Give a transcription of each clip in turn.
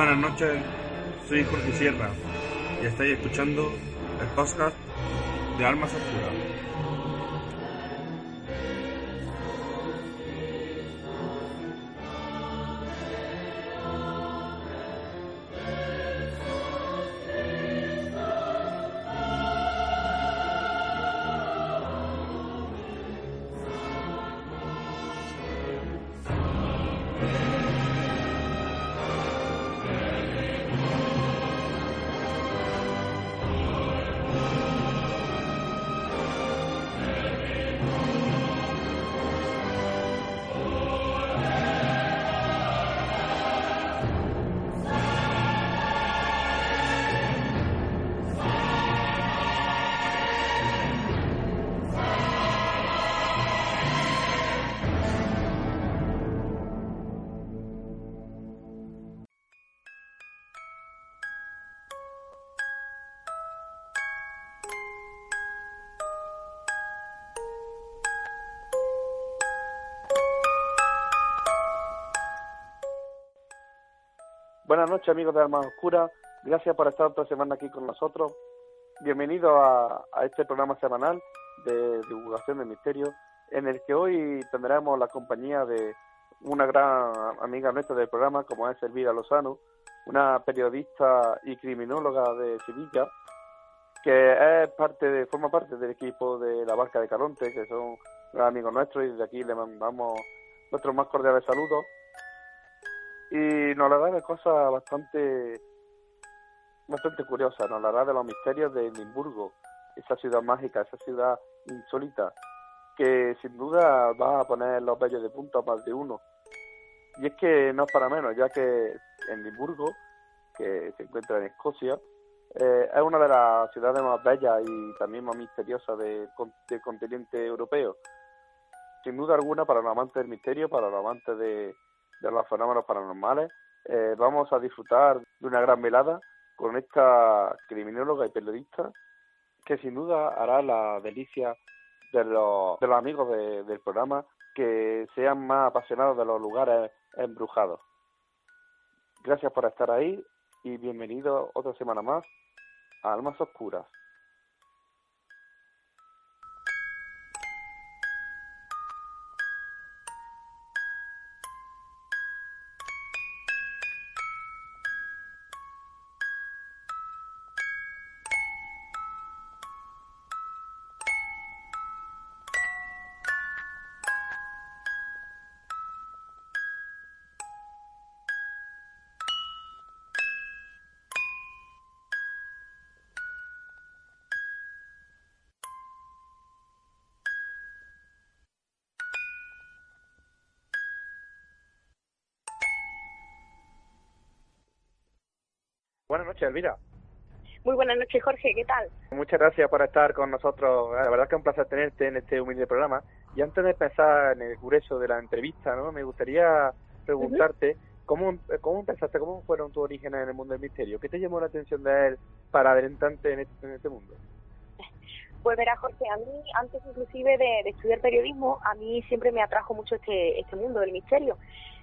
Buenas noches, soy Jorge Sierra y estáis escuchando el podcast de Almas Oscuras. Noches amigos de Almas Oscuras, gracias por estar otra semana aquí con nosotros. Bienvenidos a, este programa semanal de divulgación de misterio, en el que hoy tendremos la compañía de una gran amiga nuestra del programa, como es Elvira Lozano, una periodista y criminóloga de Sevilla, que es parte de, forma parte del equipo de la Barca de Caronte, que son amigos nuestros, y desde aquí le mandamos nuestros más cordiales saludos y nos hablará de cosas bastante bastante curiosas, nos hablará de los misterios de Edimburgo, esa ciudad mágica, esa ciudad insólita, que sin duda va a poner los bellos de punta más de uno. Y es que no es para menos, ya que Edimburgo, que se encuentra en Escocia, eh, es una de las ciudades más bellas y también más misteriosas del continente europeo. Sin duda alguna, para los amantes del misterio, para los amantes de, de los fenómenos paranormales. Eh, vamos a disfrutar de una gran velada con esta criminóloga y periodista que sin duda hará la delicia de los, de los amigos del programa que sean más apasionados de los lugares embrujados. Gracias por estar ahí y bienvenidos otra semana más a Almas Oscuras. Noches, Elvira. Muy buenas noches, Jorge, ¿qué tal? Muchas gracias por estar con nosotros. La verdad es que es un placer tenerte en este humilde programa. Y antes de empezar en el grueso de la entrevista, ¿no? me gustaría preguntarte ¿cómo, cómo empezaste, cómo fueron tus orígenes en el mundo del misterio. ¿Qué te llamó la atención de él para adelantarte en este, en este mundo? Pues verá, Jorge, a mí, antes inclusive de, de, estudiar periodismo, a mí siempre me atrajo mucho este, este mundo del misterio.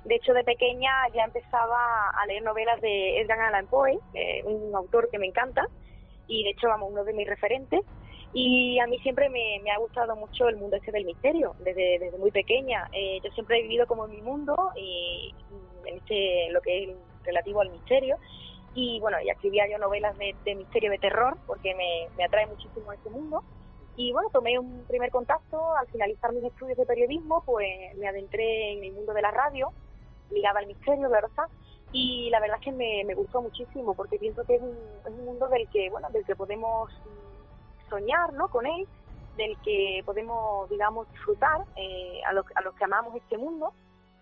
De hecho, de pequeña ya empezaba a leer novelas de Edgar Allan Poe, un autor que me encanta, y de hecho, vamos, uno de mis referentes. Y a mí siempre me, ha gustado mucho el mundo este del misterio, desde, desde muy pequeña. Eh, yo siempre he vivido como en mi mundo, y en este, lo que es relativo al misterio. Y bueno, ya escribía yo novelas de, de misterio, de terror, porque me, me atrae muchísimo este mundo. Y bueno, tomé un primer contacto. Al finalizar mis estudios de periodismo, pues me adentré en el mundo de la radio ligada al misterio, ¿verdad? Y la verdad es que me, me gustó muchísimo porque pienso que es un, es un mundo del que, bueno, del que podemos soñar, ¿no? Con él, del que podemos, digamos, disfrutar eh, a, los, a los que amamos este mundo,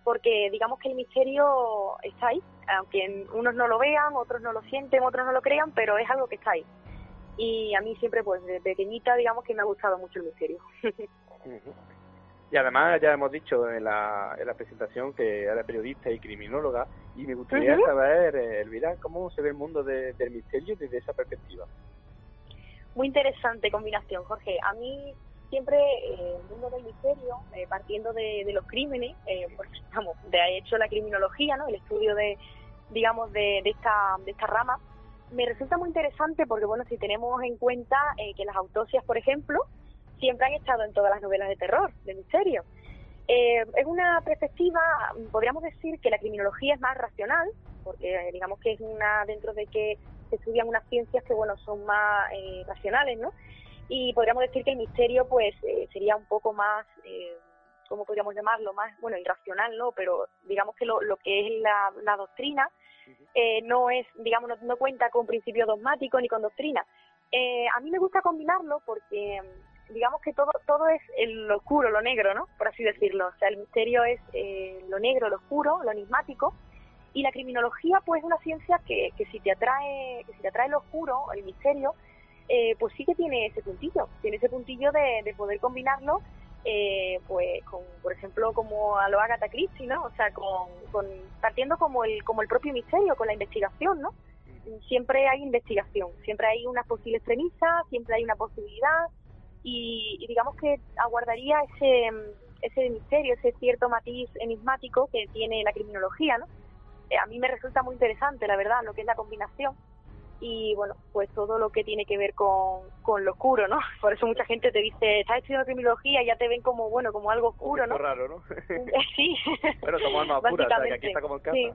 porque digamos que el misterio está ahí, aunque unos no lo vean, otros no lo sienten, otros no lo crean, pero es algo que está ahí. Y a mí siempre, pues, de pequeñita, digamos que me ha gustado mucho el misterio. Y además ya hemos dicho en la, en la presentación que era periodista y criminóloga y me gustaría saber, eh, Elvira, cómo se ve el mundo del misterio desde esa perspectiva. Muy interesante combinación, Jorge. A mí siempre eh, el mundo del misterio, eh, partiendo de, los crímenes, eh, pues, de hecho la criminología, ¿no? el estudio de, digamos, de, de, esta, de esta rama, me resulta muy interesante porque, bueno, si tenemos en cuenta eh, que las autopsias, por ejemplo, siempre han estado en todas las novelas de terror, de misterio. Es una perspectiva, podríamos decir que la criminología es más racional, porque digamos que es una dentro de que se estudian unas ciencias que, bueno, son más racionales, ¿no? Y podríamos decir que el misterio, pues, eh, sería un poco más, eh, ¿cómo podríamos llamarlo? Más, bueno, irracional, ¿no? Pero digamos que lo, lo que es la, la doctrina eh, no es, digamos, no, no, cuenta con principio dogmático ni con doctrina. Eh, a mí me gusta combinarlo porque digamos que todo todo es el, lo oscuro, lo negro, ¿no? Por así decirlo. O sea, el misterio es eh, lo negro, lo oscuro, lo enigmático. Y la criminología, pues, es una ciencia que, que si te atrae, que si te atrae lo oscuro, el misterio, eh, pues sí que tiene ese puntillo, tiene ese puntillo de, de poder combinarlo, eh, pues, con, por ejemplo, como a lo Agatha Christie, ¿no? O sea, con, con, partiendo como el, como el propio misterio, con la investigación, ¿no? Siempre hay investigación, siempre hay unas posibles premisas, siempre hay una posibilidad, y, y digamos que aguardaría ese, ese misterio, ese cierto matiz enigmático que tiene la criminología, ¿no? Eh, a mí me resulta muy interesante, la verdad, lo que es la combinación y bueno, pues todo lo que tiene que ver con, con lo oscuro, ¿no? Por eso mucha gente te dice, estás estudiando criminología y ya te ven como, bueno, como algo oscuro, ¿no? raro, ¿no? sí. Bueno, somos almas oscuras, o sea, que aquí está como en casa. Sí.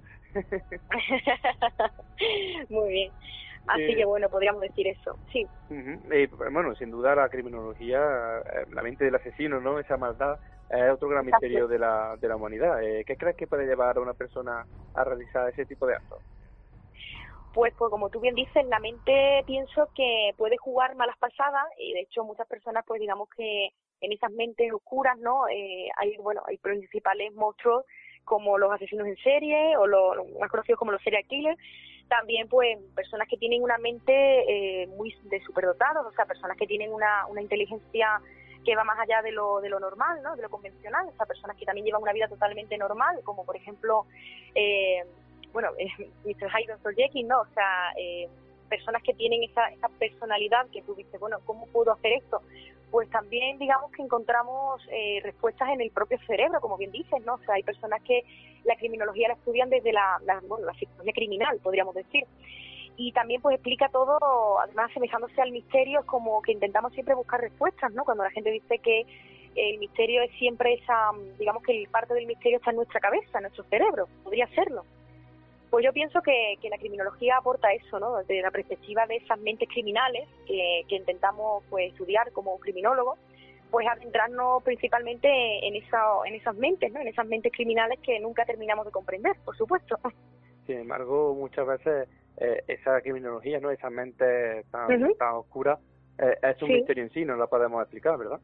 muy bien. Así eh, que bueno, podríamos decir eso, sí. Uh -huh. eh, bueno, sin duda la criminología, eh, la mente del asesino, ¿no? Esa maldad es otro gran Exacto. misterio de la, de la humanidad. Eh, ¿Qué crees que puede llevar a una persona a realizar ese tipo de actos? Pues, pues como tú bien dices, la mente pienso que puede jugar malas pasadas y de hecho muchas personas pues digamos que en esas mentes oscuras, ¿no? Eh, hay, bueno, hay principales monstruos como los asesinos en serie o los, más conocidos como los serial killers, también pues personas que tienen una mente eh, muy de superdotados, o sea, personas que tienen una, una inteligencia que va más allá de lo, de lo normal, ¿no? de lo convencional, o sea, personas que también llevan una vida totalmente normal, como por ejemplo, eh, bueno, Mr. Dr. Jekyll, ¿no? O sea, eh, personas que tienen esa, esa personalidad que tú dices, bueno, ¿cómo puedo hacer esto? Pues también digamos que encontramos eh, respuestas en el propio cerebro, como bien dices, ¿no? O sea, hay personas que la criminología la estudian desde la, la, bueno, la psicología criminal, podríamos decir y también pues explica todo, además asemejándose al misterio, como que intentamos siempre buscar respuestas, ¿no? Cuando la gente dice que el misterio es siempre esa, digamos que el parte del misterio está en nuestra cabeza, en nuestro cerebro, podría serlo. Pues yo pienso que, que la criminología aporta eso, ¿no? Desde la perspectiva de esas mentes criminales que, que intentamos pues estudiar como criminólogos, pues adentrarnos principalmente en, esa, en esas mentes, ¿no? En esas mentes criminales que nunca terminamos de comprender, por supuesto. Sin embargo, muchas veces eh, esa criminología, ¿no? Esa mente tan, uh -huh. tan oscura, eh, es un sí. misterio en sí, no la podemos explicar, ¿verdad?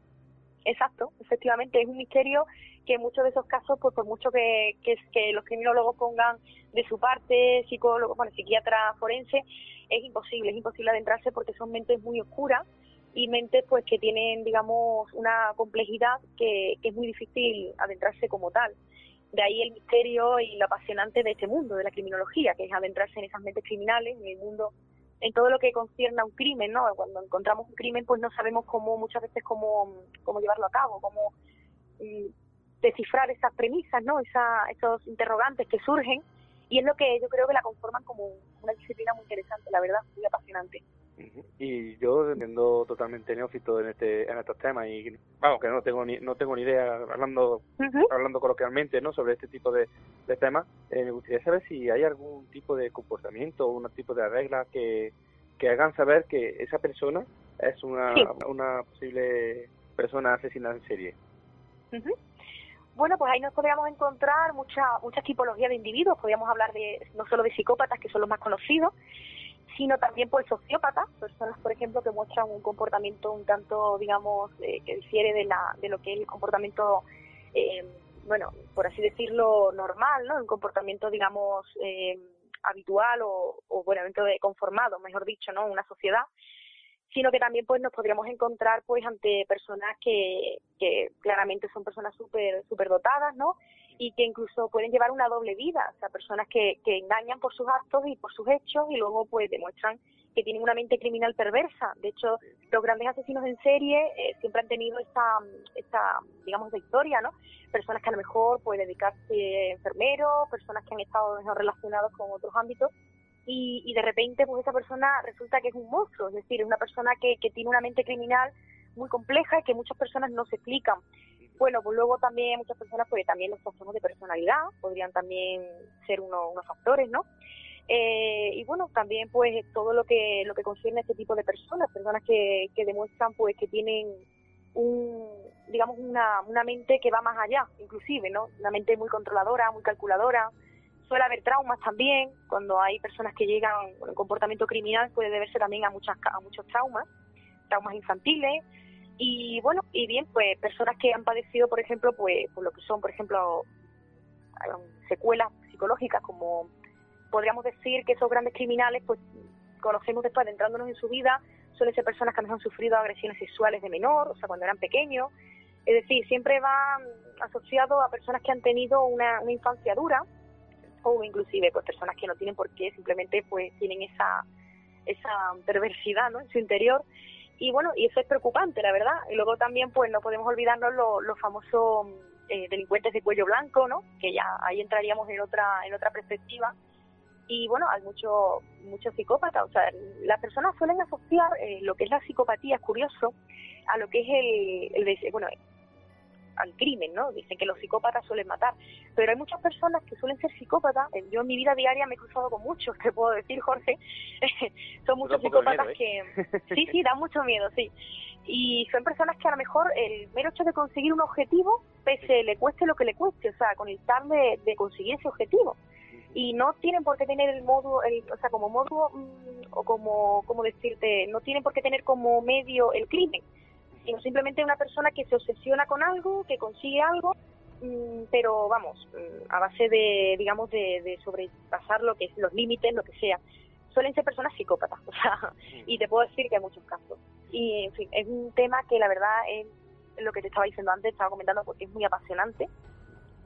Exacto, efectivamente, es un misterio que en muchos de esos casos, pues por mucho que, que, los criminólogos pongan de su parte, psicólogos, bueno, psiquiatra forense, es imposible, es imposible adentrarse porque son mentes muy oscuras y mentes pues que tienen, digamos, una complejidad que, que es muy difícil adentrarse como tal. De ahí el misterio y lo apasionante de este mundo, de la criminología, que es adentrarse en esas mentes criminales, en el mundo, en todo lo que concierne a un crimen, ¿no? Cuando encontramos un crimen, pues no sabemos cómo, muchas veces, cómo, cómo llevarlo a cabo, cómo mm, descifrar esas premisas, ¿no? Esa, esos interrogantes que surgen, y es lo que yo creo que la conforman como una disciplina muy interesante, la verdad, muy apasionante. Y yo siendo totalmente neófito en este en estos temas y vamos que no tengo ni no tengo ni idea hablando uh -huh. hablando coloquialmente no sobre este tipo de, de temas eh, me gustaría saber si hay algún tipo de comportamiento o un tipo de reglas que, que hagan saber que esa persona es una sí. una posible persona asesinada en serie uh -huh. Bueno, pues ahí nos podríamos encontrar muchas muchas tipologías de individuos. Podríamos hablar de no solo de psicópatas, que son los más conocidos, sino también por sociópatas, personas, por ejemplo, que muestran un comportamiento un tanto, digamos, eh, que difiere de, la, de lo que es el comportamiento, eh, bueno, por así decirlo, normal, ¿no? Un comportamiento, digamos, eh, habitual o, o, bueno, de conformado, mejor dicho, ¿no? Una sociedad sino que también pues nos podríamos encontrar pues ante personas que, que claramente son personas súper super dotadas, ¿no? Y que incluso pueden llevar una doble vida, o sea, personas que, que engañan por sus actos y por sus hechos y luego pues demuestran que tienen una mente criminal perversa. De hecho, los grandes asesinos en serie eh, siempre han tenido esta, esta, digamos, de historia, ¿no? Personas que a lo mejor pueden dedicarse enfermeros, personas que han estado relacionados con otros ámbitos y, y de repente pues esa persona resulta que es un monstruo, es decir, es una persona que, que tiene una mente criminal muy compleja y que muchas personas no se explican. Bueno, pues luego también muchas personas, pues también los trastornos de personalidad podrían también ser uno, unos factores, ¿no? Eh, y bueno, también pues todo lo que lo que concierne a este tipo de personas, personas que, que demuestran pues que tienen un, digamos, una, una mente que va más allá, inclusive, ¿no? Una mente muy controladora, muy calculadora. Suele haber traumas también, cuando hay personas que llegan con comportamiento criminal puede deberse también a, muchas, a muchos traumas, traumas infantiles, y bueno, y bien, pues personas que han padecido, por ejemplo, pues por lo que son, por ejemplo, secuelas psicológicas como podríamos decir que esos grandes criminales, pues conocemos después, adentrándonos en su vida, suelen ser personas que han sufrido agresiones sexuales de menor, o sea, cuando eran pequeños. Es decir, siempre van asociados a personas que han tenido una, infancia dura, o inclusive pues personas que no tienen por qué, simplemente pues tienen esa, esa perversidad ¿no? en su interior. Y bueno, y eso es preocupante, la verdad. Y luego también pues no podemos olvidarnos los famosos eh, delincuentes de cuello blanco, ¿no? Que ya ahí entraríamos en otra, en otra perspectiva y bueno, hay muchos mucho psicópatas, o sea, las personas suelen asociar eh, lo que es la psicopatía, es curioso, a lo que es el, el, bueno, al crimen, ¿no? Dicen que los psicópatas suelen matar, pero hay muchas personas que suelen ser psicópatas, eh, yo en mi vida diaria me he cruzado con muchos, te puedo decir, Jorge, son muchos psicópatas que, sí, sí, da mucho miedo, sí, y son personas que a lo mejor el mero hecho de conseguir un objetivo, pese le cueste lo que le cueste, o sea, con el tal de, de conseguir ese objetivo, y no tienen por qué tener el modo, el, o sea, como modo, mm, o como, como decirte, no tienen por qué tener como medio el crimen, sino simplemente una persona que se obsesiona con algo, que consigue algo, mm, pero vamos, mm, a base de, digamos, de, de sobrepasar lo que es los límites, lo que sea. Suelen ser personas psicópatas, o sea, y te puedo decir que hay muchos casos. Y, en fin, es un tema que la verdad es lo que te estaba diciendo antes, estaba comentando porque es muy apasionante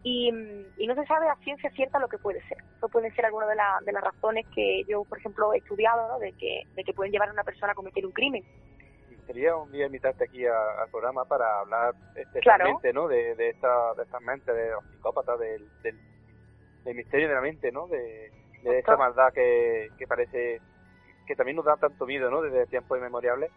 y, no se sabe a ciencia cierta lo que puede ser. Eso pueden ser algunas de, de las razones que yo, por ejemplo, he estudiado, de que pueden llevar a una persona a cometer un crimen. Sería un día invitarte aquí al programa para hablar especialmente ¿no? de, de, esta, de estas mentes, de los psicópatas, del, del, misterio de la mente, ¿no? de, de esa maldad que, que parece que también nos da tanto miedo ¿no? desde tiempos inmemoriales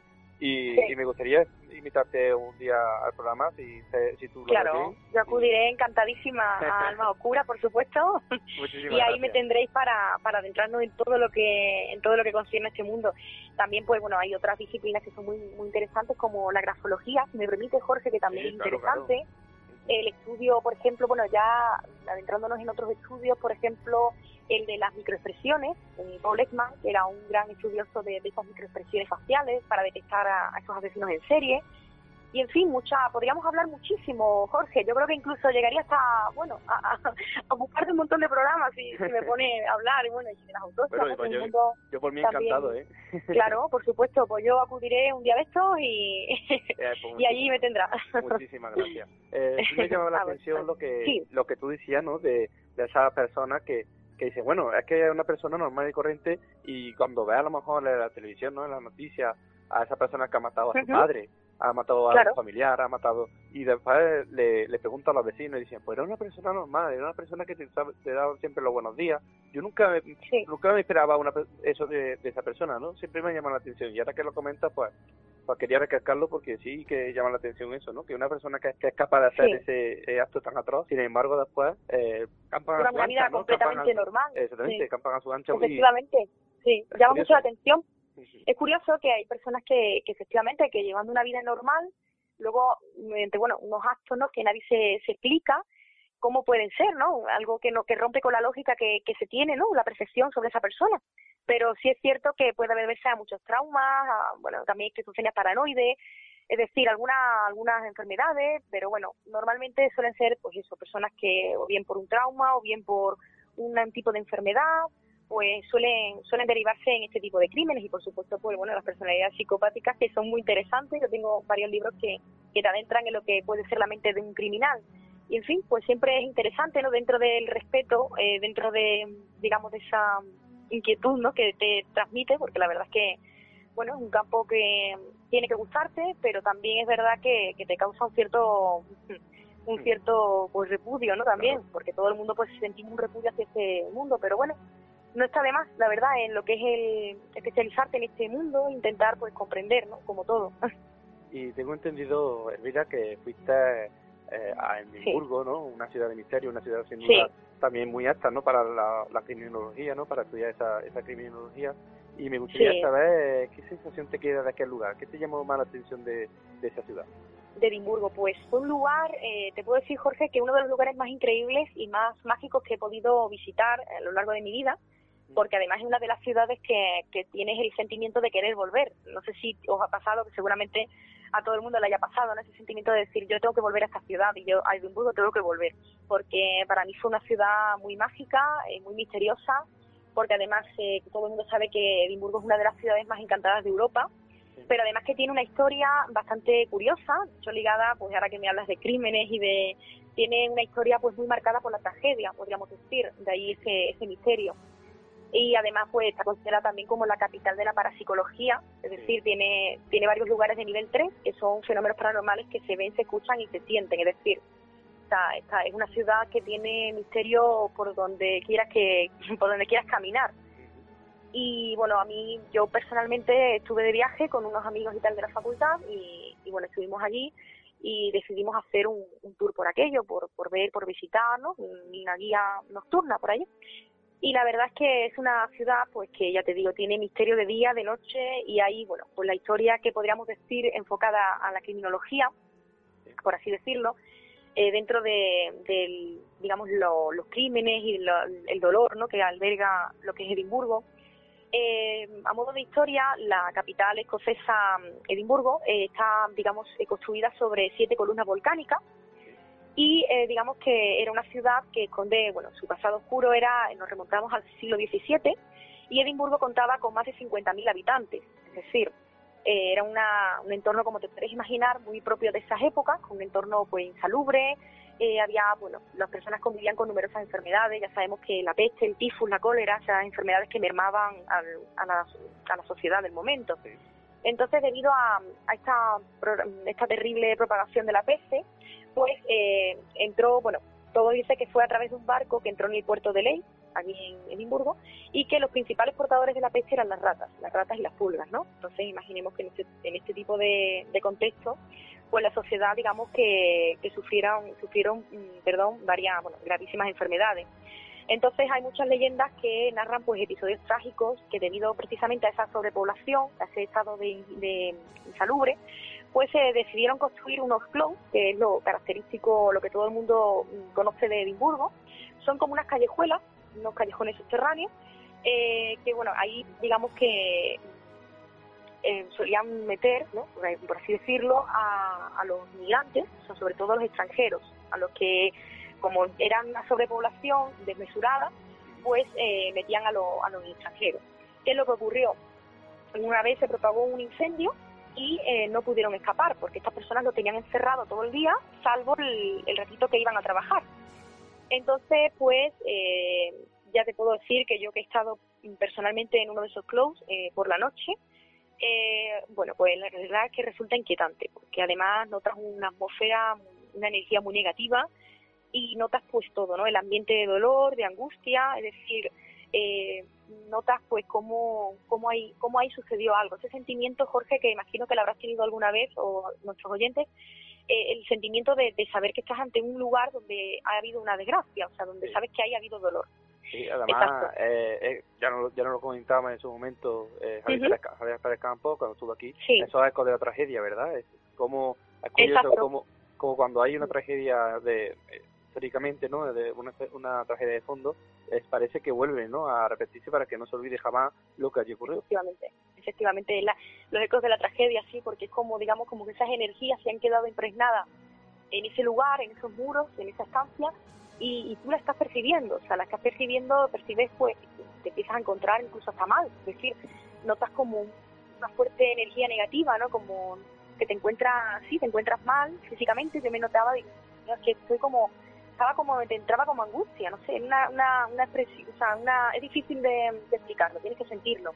y, me gustaría invitarte un día al programa, si, si tú lo Claro, yo acudiré encantadísima a Alma Oscura, por supuesto, y ahí me tendréis para, para adentrarnos en todo lo que en todo lo que concierne a este mundo. También, pues bueno, hay otras disciplinas que son muy muy interesantes, como la grafología, si me permite, Jorge, que también es interesante. El estudio, por ejemplo, bueno, ya adentrándonos en otros estudios, por ejemplo, el de las microexpresiones, Paul Ekman, que era un gran estudioso de, esas microexpresiones faciales para detectar a, esos asesinos en serie. Y en fin, mucha, podríamos hablar muchísimo, Jorge. Yo creo que incluso llegaría hasta, bueno, a, a, buscar un montón de programas si, me pone a hablar, y bueno, y de las autopsias. Pues yo, por mí encantado, ¿eh? Claro, por supuesto, pues yo acudiré un día de estos y, eh, pues y allí me tendrá. Muchísimas gracias. Eh, me llamaba la atención lo que, lo que tú decías, ¿no? De, de esa persona que que dice, bueno, es que es una persona normal y corriente y cuando ve a lo mejor en la televisión, ¿no? En las noticias, a esa persona que ha matado a su padre, ha matado a su familiar, ha matado... Y después le, le pregunta a los vecinos y dicen, pues era una persona normal, era una persona que te, te daba siempre los buenos días. Yo nunca, nunca me esperaba una, eso de, de esa persona, ¿no? Siempre me llama la atención. Y ahora que lo comenta, pues pues quería recalcarlo porque sí que llama la atención eso, ¿no? Que una persona que, es capaz de hacer ese acto tan atroz, sin embargo después eh, campan a su ancha, completamente normal. Exactamente, campan a su ancha. Efectivamente, sí, llama mucho la atención. Es curioso que hay personas que, que efectivamente, que llevando una vida normal, luego, mediante, bueno, unos actos, ¿no? Que nadie se, explica, cómo pueden ser, ¿no? Algo que no que rompe con la lógica que, que se tiene, ¿no? La percepción sobre esa persona. Pero sí es cierto que puede deberse a muchos traumas, bueno, también esquizofrenia paranoide, es decir, algunas algunas enfermedades, pero bueno, normalmente suelen ser, pues eso, personas que o bien por un trauma o bien por un tipo de enfermedad, pues suelen suelen derivarse en este tipo de crímenes y por supuesto, pues bueno, las personalidades psicopáticas que son muy interesantes. Yo tengo varios libros que, que te adentran en lo que puede ser la mente de un criminal y en fin, pues siempre es interesante, ¿no? Dentro del respeto, eh, dentro de, digamos, de esa inquietud ¿no? que te transmite, porque la verdad es que, bueno, es un campo que tiene que gustarte, pero también es verdad que, que te causa un cierto un cierto pues repudio, ¿no? También, porque todo el mundo pues sentimos un repudio hacia este mundo, pero bueno, no está de más, la verdad, en lo que es el especializarte en este mundo, intentar pues comprender, ¿no? Como todo. Y tengo entendido, Elvira, que fuiste eh, a Edimburgo, ¿no? Una ciudad de misterio, una ciudad sin duda también muy apta, ¿no? Para la, criminología, ¿no? Para estudiar esa, esa criminología. Y me gustaría saber qué sensación te queda de aquel lugar, qué te llamó más la atención de, de esa ciudad de Edimburgo? Pues fue un lugar, eh, te puedo decir, Jorge, que uno de los lugares más increíbles y más mágicos que he podido visitar a lo largo de mi vida, porque además es una de las ciudades que, que tienes el sentimiento de querer volver. No sé si os ha pasado, que seguramente a todo el mundo le haya pasado, ¿no? ese sentimiento de decir, yo tengo que volver a esta ciudad y yo a Edimburgo tengo que volver, porque para mí fue una ciudad muy mágica, eh, muy misteriosa, porque además eh, todo el mundo sabe que Edimburgo es una de las ciudades más encantadas de Europa, pero además que tiene una historia bastante curiosa, yo ligada, pues ahora que me hablas de crímenes y de... tiene una historia pues muy marcada por la tragedia, podríamos decir, de ahí ese, ese misterio. Y además pues está considerada también como la capital de la parapsicología, es decir, tiene, tiene varios lugares de nivel 3 que son fenómenos paranormales que se ven, se escuchan y se sienten, es decir, esta, esta es una ciudad que tiene misterio por donde quieras que por donde quieras caminar y bueno, a mí, yo personalmente estuve de viaje con unos amigos y tal de la facultad y, bueno, estuvimos allí y decidimos hacer un, tour por aquello, por, por ver, por visitar, ¿no? Una guía nocturna por allí. Y la verdad es que es una ciudad, pues que ya te digo, tiene misterio de día, de noche y ahí, bueno, pues la historia que podríamos decir enfocada a la criminología, por así decirlo, eh, dentro de, digamos, los crímenes y el dolor, ¿no? Que alberga lo que es Edimburgo eh, a modo de historia, la capital escocesa, Edimburgo, eh, está, digamos, eh, construida sobre siete columnas volcánicas y digamos que era una ciudad que esconde, bueno, su pasado oscuro era, nos remontamos al siglo XVII y Edimburgo contaba con más de 50.000 habitantes, es decir, era un entorno, como te puedes imaginar, muy propio de esas épocas, un entorno pues insalubre, eh, había, bueno, las personas convivían con numerosas enfermedades, ya sabemos que la peste, el tifus, la cólera, o sea, enfermedades que mermaban a, la, a, la, sociedad del momento. Entonces, debido a, esta, esta terrible propagación de la peste, pues eh, entró, bueno, todo dice que fue a través de un barco que entró en el puerto de Ley, aquí en Edimburgo, y que los principales portadores de la peste eran las ratas, las ratas y las pulgas, ¿no? Entonces, imaginemos que en este, en este tipo de, contexto, pues la sociedad, digamos, que, que sufrieron, sufrieron mm, perdón, varias, bueno, gravísimas enfermedades. Entonces hay muchas leyendas que narran pues episodios trágicos que debido precisamente a esa sobrepoblación, a ese estado de insalubre, pues se decidieron construir unos clones, que es lo característico, lo que todo el mundo mm, conoce de Edimburgo. Son como unas callejuelas, unos callejones subterráneos, eh, que bueno, ahí digamos que eh, solían meter, ¿no? por así decirlo, a, los migrantes, sobre todo a los extranjeros, a los que, como eran una sobrepoblación desmesurada, pues eh, metían a, a los extranjeros. ¿Qué es lo que ocurrió? Una vez se propagó un incendio y eh, no pudieron escapar porque estas personas lo tenían encerrado todo el día, salvo el, ratito que iban a trabajar. Entonces, pues, ya te puedo decir que yo que he estado personalmente en uno de esos clubs por la noche, eh, bueno, pues la realidad es que resulta inquietante, porque además notas una atmósfera, una energía muy negativa y notas pues todo, ¿no? El ambiente de dolor, de angustia, es decir, eh, notas pues cómo, cómo, hay, cómo ahí sucedió algo. Ese sentimiento, Jorge, que imagino que lo habrás tenido alguna vez, o nuestros oyentes, eh, el sentimiento de, de, saber que estás ante un lugar donde ha habido una desgracia, o sea, donde sabes que haya habido dolor. Sí, además, eh, eh, ya, no, ya no lo comentábamos en su momento eh, Javier, Pérez, Campo, cuando estuvo aquí, eso es eco de la tragedia, ¿verdad? Es como, es curioso como, como cuando hay una tragedia de históricamente, ¿no? De una, una tragedia de fondo, es, parece que vuelve, ¿no? A repetirse para que no se olvide jamás lo que allí ocurrió. Efectivamente, efectivamente, la, los ecos de la tragedia, sí, porque es como, digamos, como que esas energías se han quedado impregnadas en ese lugar, en esos muros, en esa estancia, y, tú la estás percibiendo, o sea, la estás percibiendo, percibes, pues, te empiezas a encontrar incluso hasta mal, es decir, notas como una fuerte energía negativa, ¿no? Como que te encuentras, sí, te encuentras mal físicamente, yo me notaba, que estoy como estaba como, te entraba como angustia, no sé, una, una, una expresión, o sea, una, es difícil de, explicarlo, tienes que sentirlo.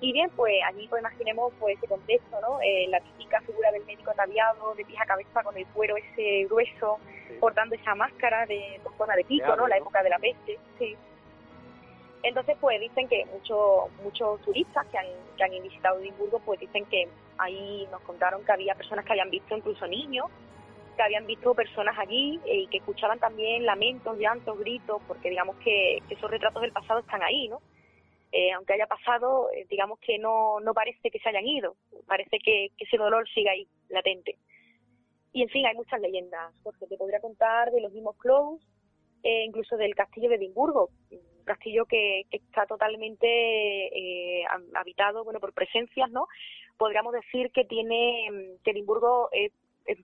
Y bien, pues allí pues imaginemos pues ese contexto, ¿no? Eh, la típica figura del médico ataviado, de pies a cabeza con el cuero ese grueso, portando esa máscara de con forma de pico, ¿no? La época de la peste, sí. Entonces, pues dicen que muchos muchos turistas que han, que han visitado Edimburgo, pues dicen que ahí nos contaron que había personas que habían visto incluso niños, que habían visto personas allí eh, y que escuchaban también lamentos, llantos, gritos, porque digamos que, esos retratos del pasado están ahí, ¿no? Eh, aunque haya pasado, eh, digamos que no, no parece que se hayan ido, parece que, ese dolor sigue ahí, latente. Y en fin, hay muchas leyendas, porque te podría contar de los mismos Close, incluso del castillo de Edimburgo, castillo que, está totalmente eh, habitado bueno por presencias no podríamos decir que tiene que Edimburgo es,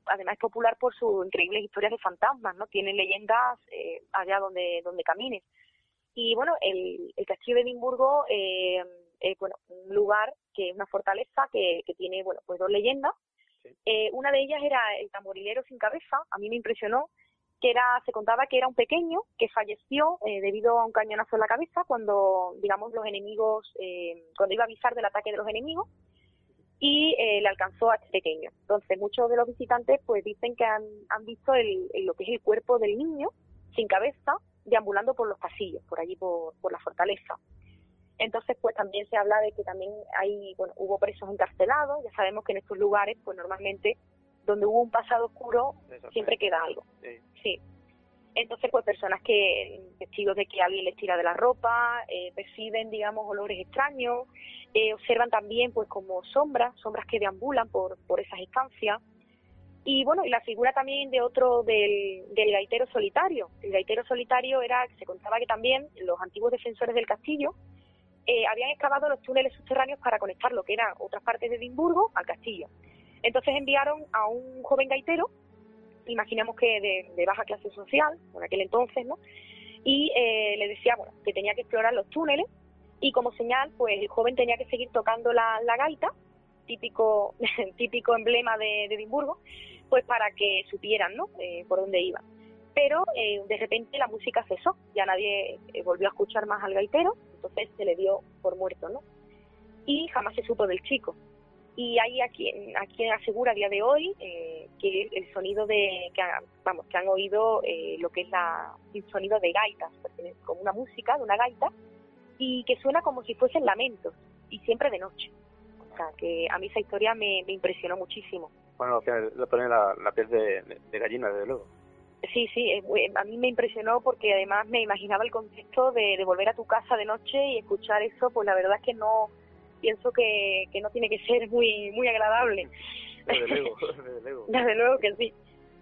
además es popular por sus increíbles historias de fantasmas no tiene leyendas eh, allá donde donde camines y bueno el, castillo de Edimburgo eh, es bueno un lugar que es una fortaleza que, que tiene bueno pues dos leyendas. Una de ellas era el tamborilero sin cabeza. A mí me impresionó que era, se contaba que era un pequeño que falleció eh, debido a un cañonazo en la cabeza cuando, digamos, los enemigos, eh, cuando iba a avisar del ataque de los enemigos y eh, le alcanzó a este pequeño. Entonces, muchos de los visitantes pues dicen que han, han visto el, lo que es el cuerpo del niño sin cabeza deambulando por los pasillos, por allí por, por la fortaleza. Entonces, pues también se habla de que también hay, bueno, hubo presos encarcelados, ya sabemos que en estos lugares, pues normalmente donde hubo un pasado oscuro siempre queda algo. Sí. Entonces, pues personas que, testigos de que alguien les tira de la ropa, eh, perciben, digamos, olores extraños, eh, observan también, pues, como sombras, sombras que deambulan por, por esas estancias. Y bueno, y la figura también de otro del, del gaitero solitario. El gaitero solitario era, se contaba que también los antiguos defensores del castillo eh, habían excavado los túneles subterráneos para conectar lo que eran otras partes de Edimburgo al castillo. Entonces enviaron a un joven gaitero, imaginemos que de, baja clase social, por aquel entonces, ¿no? Y eh, le decía, bueno, que tenía que explorar los túneles y como señal, pues el joven tenía que seguir tocando la, gaita, típico, típico emblema de, Edimburgo, pues para que supieran, ¿no? Eh, por dónde iban. Pero eh, de repente la música cesó, ya nadie volvió a escuchar más al gaitero, entonces se le dio por muerto, ¿no? Y jamás se supo del chico y hay a quien, a quien asegura a día de hoy eh, que el sonido de que vamos que han oído eh, lo que es la el sonido de gaitas como una música de una gaita y que suena como si fuesen lamentos y siempre de noche. O sea que a mí esa historia me, impresionó muchísimo. Bueno lo pone la, la piel de, de, gallina desde luego. Sí, sí, a mí me impresionó porque además me imaginaba el contexto de, de volver a tu casa de noche y escuchar eso, pues la verdad es que no, pienso que, que no tiene que ser muy muy agradable. Desde luego, desde luego. desde luego que sí.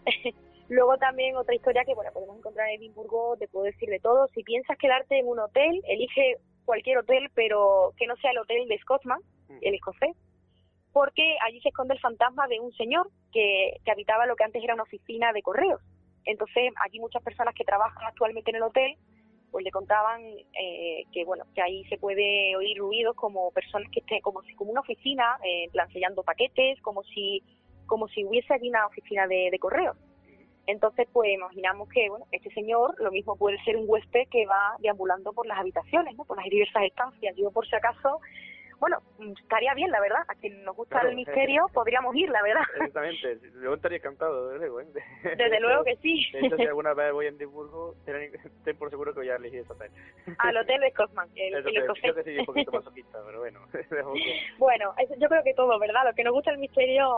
Luego también otra historia que bueno podemos encontrar en Edimburgo, te puedo decir de todo. Si piensas quedarte en un hotel, elige cualquier hotel, pero que no sea el hotel de Scotsman, mm. el escocés, porque allí se esconde el fantasma de un señor que, que habitaba lo que antes era una oficina de correos. Entonces, aquí muchas personas que trabajan actualmente en el hotel pues le contaban eh, que bueno que ahí se puede oír ruidos como personas que estén como si como una oficina eh, paquetes como si como si hubiese allí una oficina de, de correos. Entonces pues imaginamos que bueno este señor lo mismo puede ser un huésped que va deambulando por las habitaciones no por las diversas estancias. Yo por si acaso bueno, estaría bien, la verdad. A quien nos gusta el misterio, podríamos ir, la verdad. Exactamente. Yo estaría encantado, desde luego. ¿eh? Desde luego que sí. De hecho, si alguna vez voy a Edimburgo, ten por seguro que voy a elegir ese hotel. Al hotel de Scotsman. El, el Yo que soy un poquito masoquista, pero bueno. bueno, yo creo que todo, ¿verdad? Lo que nos gusta el misterio,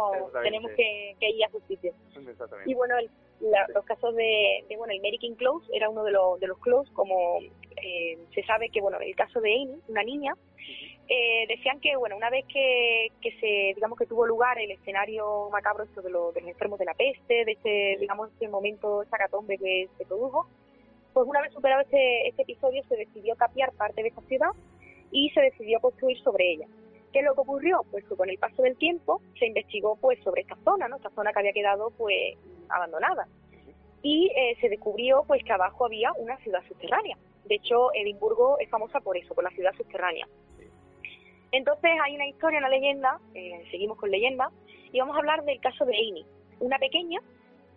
tenemos que, que, ir a su sitio. Exactamente. Y bueno, los casos de, de, bueno, el American Close era uno de los, de los close, como eh, se sabe que, bueno, el caso de Amy, una niña, eh, decían que bueno una vez que, que se digamos que tuvo lugar el escenario macabro esto de, lo, de los enfermos de la peste de este digamos este momento esa catombe que se produjo pues una vez superado este, este episodio se decidió capiar parte de esta ciudad y se decidió construir sobre ella ¿Qué es lo que ocurrió? Pues que con el paso del tiempo se investigó pues sobre esta zona, ¿no? Esta zona que había quedado pues abandonada. Y eh, se descubrió pues que abajo había una ciudad subterránea. De hecho, Edimburgo es famosa por eso, por la ciudad subterránea. Entonces hay una historia, una leyenda, eh, seguimos con leyenda, y vamos a hablar del caso de Amy, una pequeña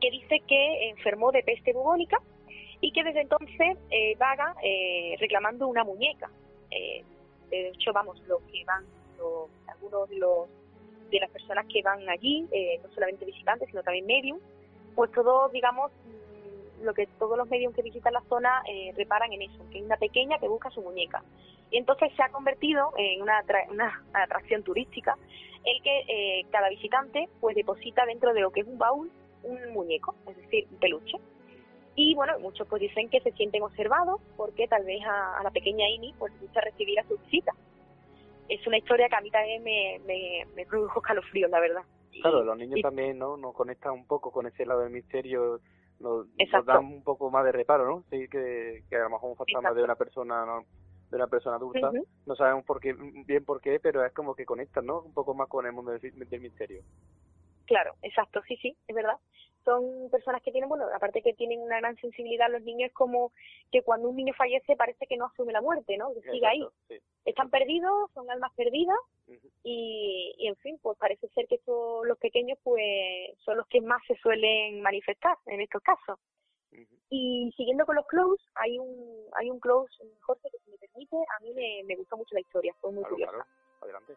que dice que enfermó de peste bubónica y que desde entonces eh, vaga eh, reclamando una muñeca. Eh, de hecho, vamos, los que van, algunos de, los, de las personas que van allí, no solamente visitantes, sino también medium, pues todos, digamos, lo que todos los medios que visitan la zona reparan en eso, que es una pequeña que busca su muñeca. Y entonces se ha convertido en una, una atracción turística el que cada visitante pues deposita dentro de lo que es un baúl un muñeco, es decir, un peluche. Y bueno, muchos pues dicen que se sienten observados porque tal vez a, la pequeña Ini pues le gusta recibir a su visita. Es una historia que a mí también me, me, me produjo escalofríos, la verdad. Claro, los niños también no nos conectan un poco con ese lado del misterio, nos, dan un poco más de reparo, ¿no? Sí, que, que a lo mejor un fantasma de una persona de una persona adulta, no sabemos por qué, bien por qué, pero es como que conectan, ¿no? Un poco más con el mundo del misterio. Claro, exacto, sí, sí, es verdad. Son personas que tienen, bueno, aparte que tienen una gran sensibilidad, los niños es como que cuando un niño fallece parece que no asume la muerte, ¿no? Que sigue ahí. Están perdidos, son almas perdidas y, y, en fin, pues parece ser que estos, los pequeños pues son los que más se suelen manifestar en estos casos. Y siguiendo con los close, hay un hay un close, Jorge, que si me permite, a mí me, me gustó mucho la historia, fue muy curiosa.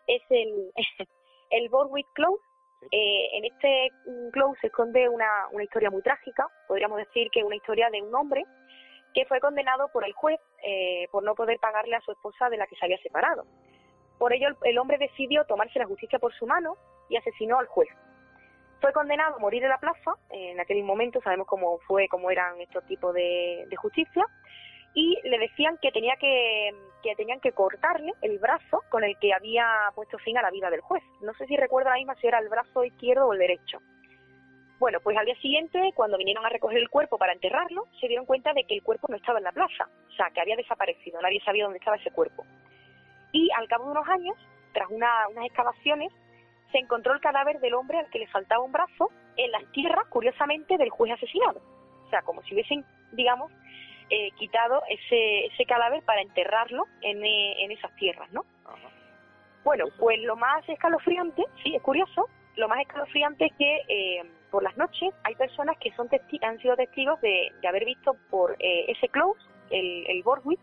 Es el, el Borwick Close, eh, en este close se esconde una, una historia muy trágica, podríamos decir que una historia de un hombre que fue condenado por el juez eh, por no poder pagarle a su esposa de la que se había separado. Por ello, el, hombre decidió tomarse la justicia por su mano y asesinó al juez. Fue condenado a morir en la plaza, en aquel momento sabemos cómo fue, cómo eran estos tipos de justicia, y le decían que tenía que, tenían que cortarle el brazo con el que había puesto fin a la vida del juez. No sé si recuerdo la misma si era el brazo izquierdo o el derecho. Bueno, pues al día siguiente, cuando vinieron a recoger el cuerpo para enterrarlo, se dieron cuenta de que el cuerpo no estaba en la plaza, o sea, que había desaparecido, nadie sabía dónde estaba ese cuerpo. Y al cabo de unos años, tras unas excavaciones, se encontró el cadáver del hombre al que le faltaba un brazo en las tierras, curiosamente, del juez asesinado. O sea, como si hubiesen, digamos, eh, quitado ese, ese cadáver para enterrarlo en, eh, en esas tierras, ¿no? Bueno, pues lo más escalofriante, sí, es curioso, lo más escalofriante es que eh, por las noches hay personas que son han sido testigos de, de haber visto por ese close, el, el Borwick,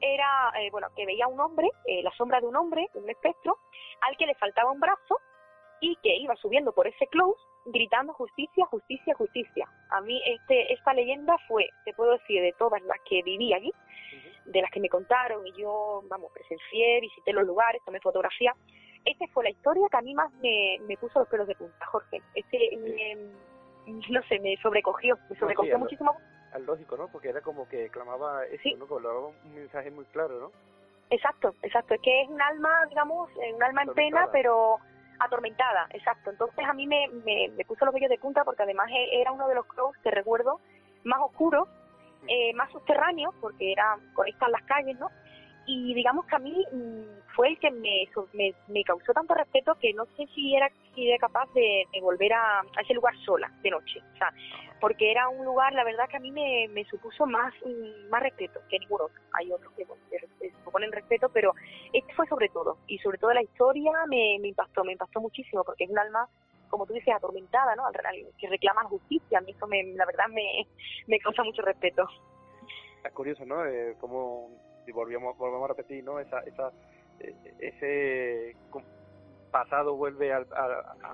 era, bueno, que veía un hombre, la sombra de un hombre, un espectro, al que le faltaba un brazo y que iba subiendo por ese close gritando justicia, justicia, justicia. A mí este, esta leyenda fue, te puedo decir, de todas las que viví allí, de las que me contaron y yo, vamos, presencié, visité los lugares, tomé fotografía. Esta fue la historia que a mí más me, me puso los pelos de punta, Jorge. Este, no sé, me sobrecogió, me sobrecogió muchísimo. Al lógico, ¿no? Porque era como que clamaba eso, ¿no? Como un mensaje muy claro, ¿no? Exacto, exacto. Es que es un alma, digamos, un alma en pena, pero atormentada, exacto. Entonces a mí me, me, puso los vellos de punta porque además e, era uno de los crows que recuerdo más oscuros, eh, más subterráneos, porque era conectan las calles, ¿no? Y digamos que a mí mm, fue el que me, me, causó tanto respeto que no sé si era, si era capaz de, volver a, a, ese lugar sola de noche. O sea, porque era un lugar, la verdad que a mí me, me supuso más, mm, más respeto que ningún otro. Hay otros que se ponen respeto, pero este fue sobre todo. Y sobre todo la historia me, me impactó, me impactó muchísimo porque es un alma como tú dices, atormentada, ¿no? Al, que reclama justicia. A mí eso, me, la verdad, me, me causa mucho respeto. Es curioso, ¿no? Eh, como, volvemos, volvemos a repetir, ¿no? Esa, esa, eh, ese pasado vuelve a,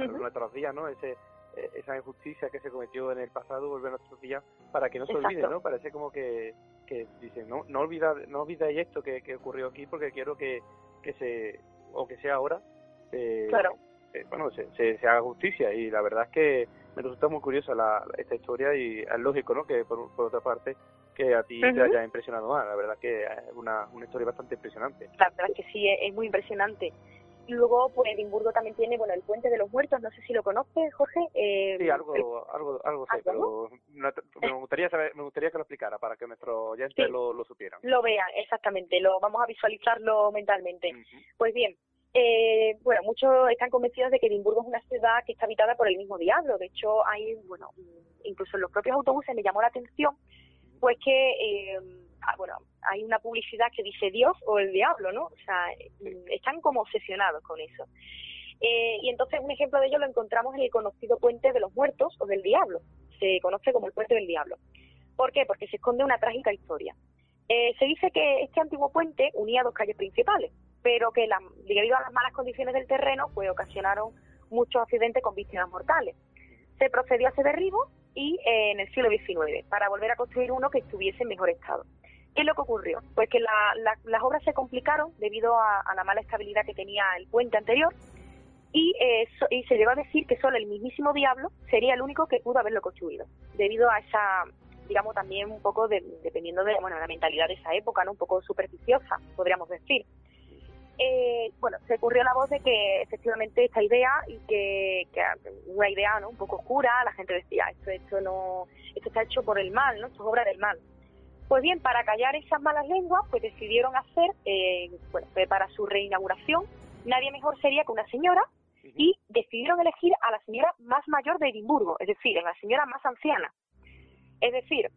nuestros días, ¿no? Ese eh, esa injusticia que se cometió en el pasado vuelve a nuestros días para que no se olvide, ¿no? Parece como que, que dicen, no no olvida, no olvidéis esto que, que ocurrió aquí porque quiero que, que se, o que sea ahora, eh, claro. Eh, bueno, se, se, haga justicia y la verdad es que me resulta muy curiosa la, esta historia y es lógico, ¿no? Que por, por otra parte que a ti te haya impresionado más, la verdad que es una, una historia bastante impresionante. La verdad que sí, es muy impresionante Luego, pues Edimburgo también tiene, bueno, el Puente de los Muertos, no sé si lo conoces, Jorge. Eh, sí, algo, algo, algo sé, pero me gustaría saber, me gustaría que lo explicara para que nuestros oyentes lo, lo supieran. Lo vean, exactamente, lo vamos a visualizarlo mentalmente. Pues bien, eh, bueno, muchos están convencidos de que Edimburgo es una ciudad que está habitada por el mismo diablo. De hecho, hay, bueno, incluso en los propios autobuses me llamó la atención, pues que eh, Ah, bueno, hay una publicidad que dice Dios o el diablo, ¿no? O sea, están como obsesionados con eso. Eh, y entonces un ejemplo de ello lo encontramos en el conocido puente de los muertos o del diablo. se conoce como el Puente del Diablo. ¿Por qué? Porque se esconde una trágica historia. Eh, se dice que este antiguo puente unía dos calles principales, pero que debido a las malas condiciones del terreno, pues ocasionaron muchos accidentes con víctimas mortales. Se procedió a ese derribo y eh, en el siglo XIX para volver a construir uno que estuviese en mejor estado. ¿Qué es lo que ocurrió? Pues que las obras se complicaron debido a, la mala estabilidad que tenía el puente anterior y, eh, y se llegó a decir que solo el mismísimo diablo sería el único que pudo haberlo construido, debido a esa, digamos, también un poco dependiendo de bueno, la mentalidad de esa época, ¿no? un poco supersticiosa, podríamos decir. Eh, bueno, se ocurrió la voz de que efectivamente esta idea y que, una idea ¿no? un poco oscura, la gente decía, esto, esto no, esto está hecho por el mal, ¿no? esto es obra del mal. Pues bien, para callar esas malas lenguas, pues decidieron hacer, eh, bueno, para su reinauguración, nadie mejor sería que una señora, y decidieron elegir a la señora más mayor de Edimburgo, es decir, a la señora más anciana. Es decir,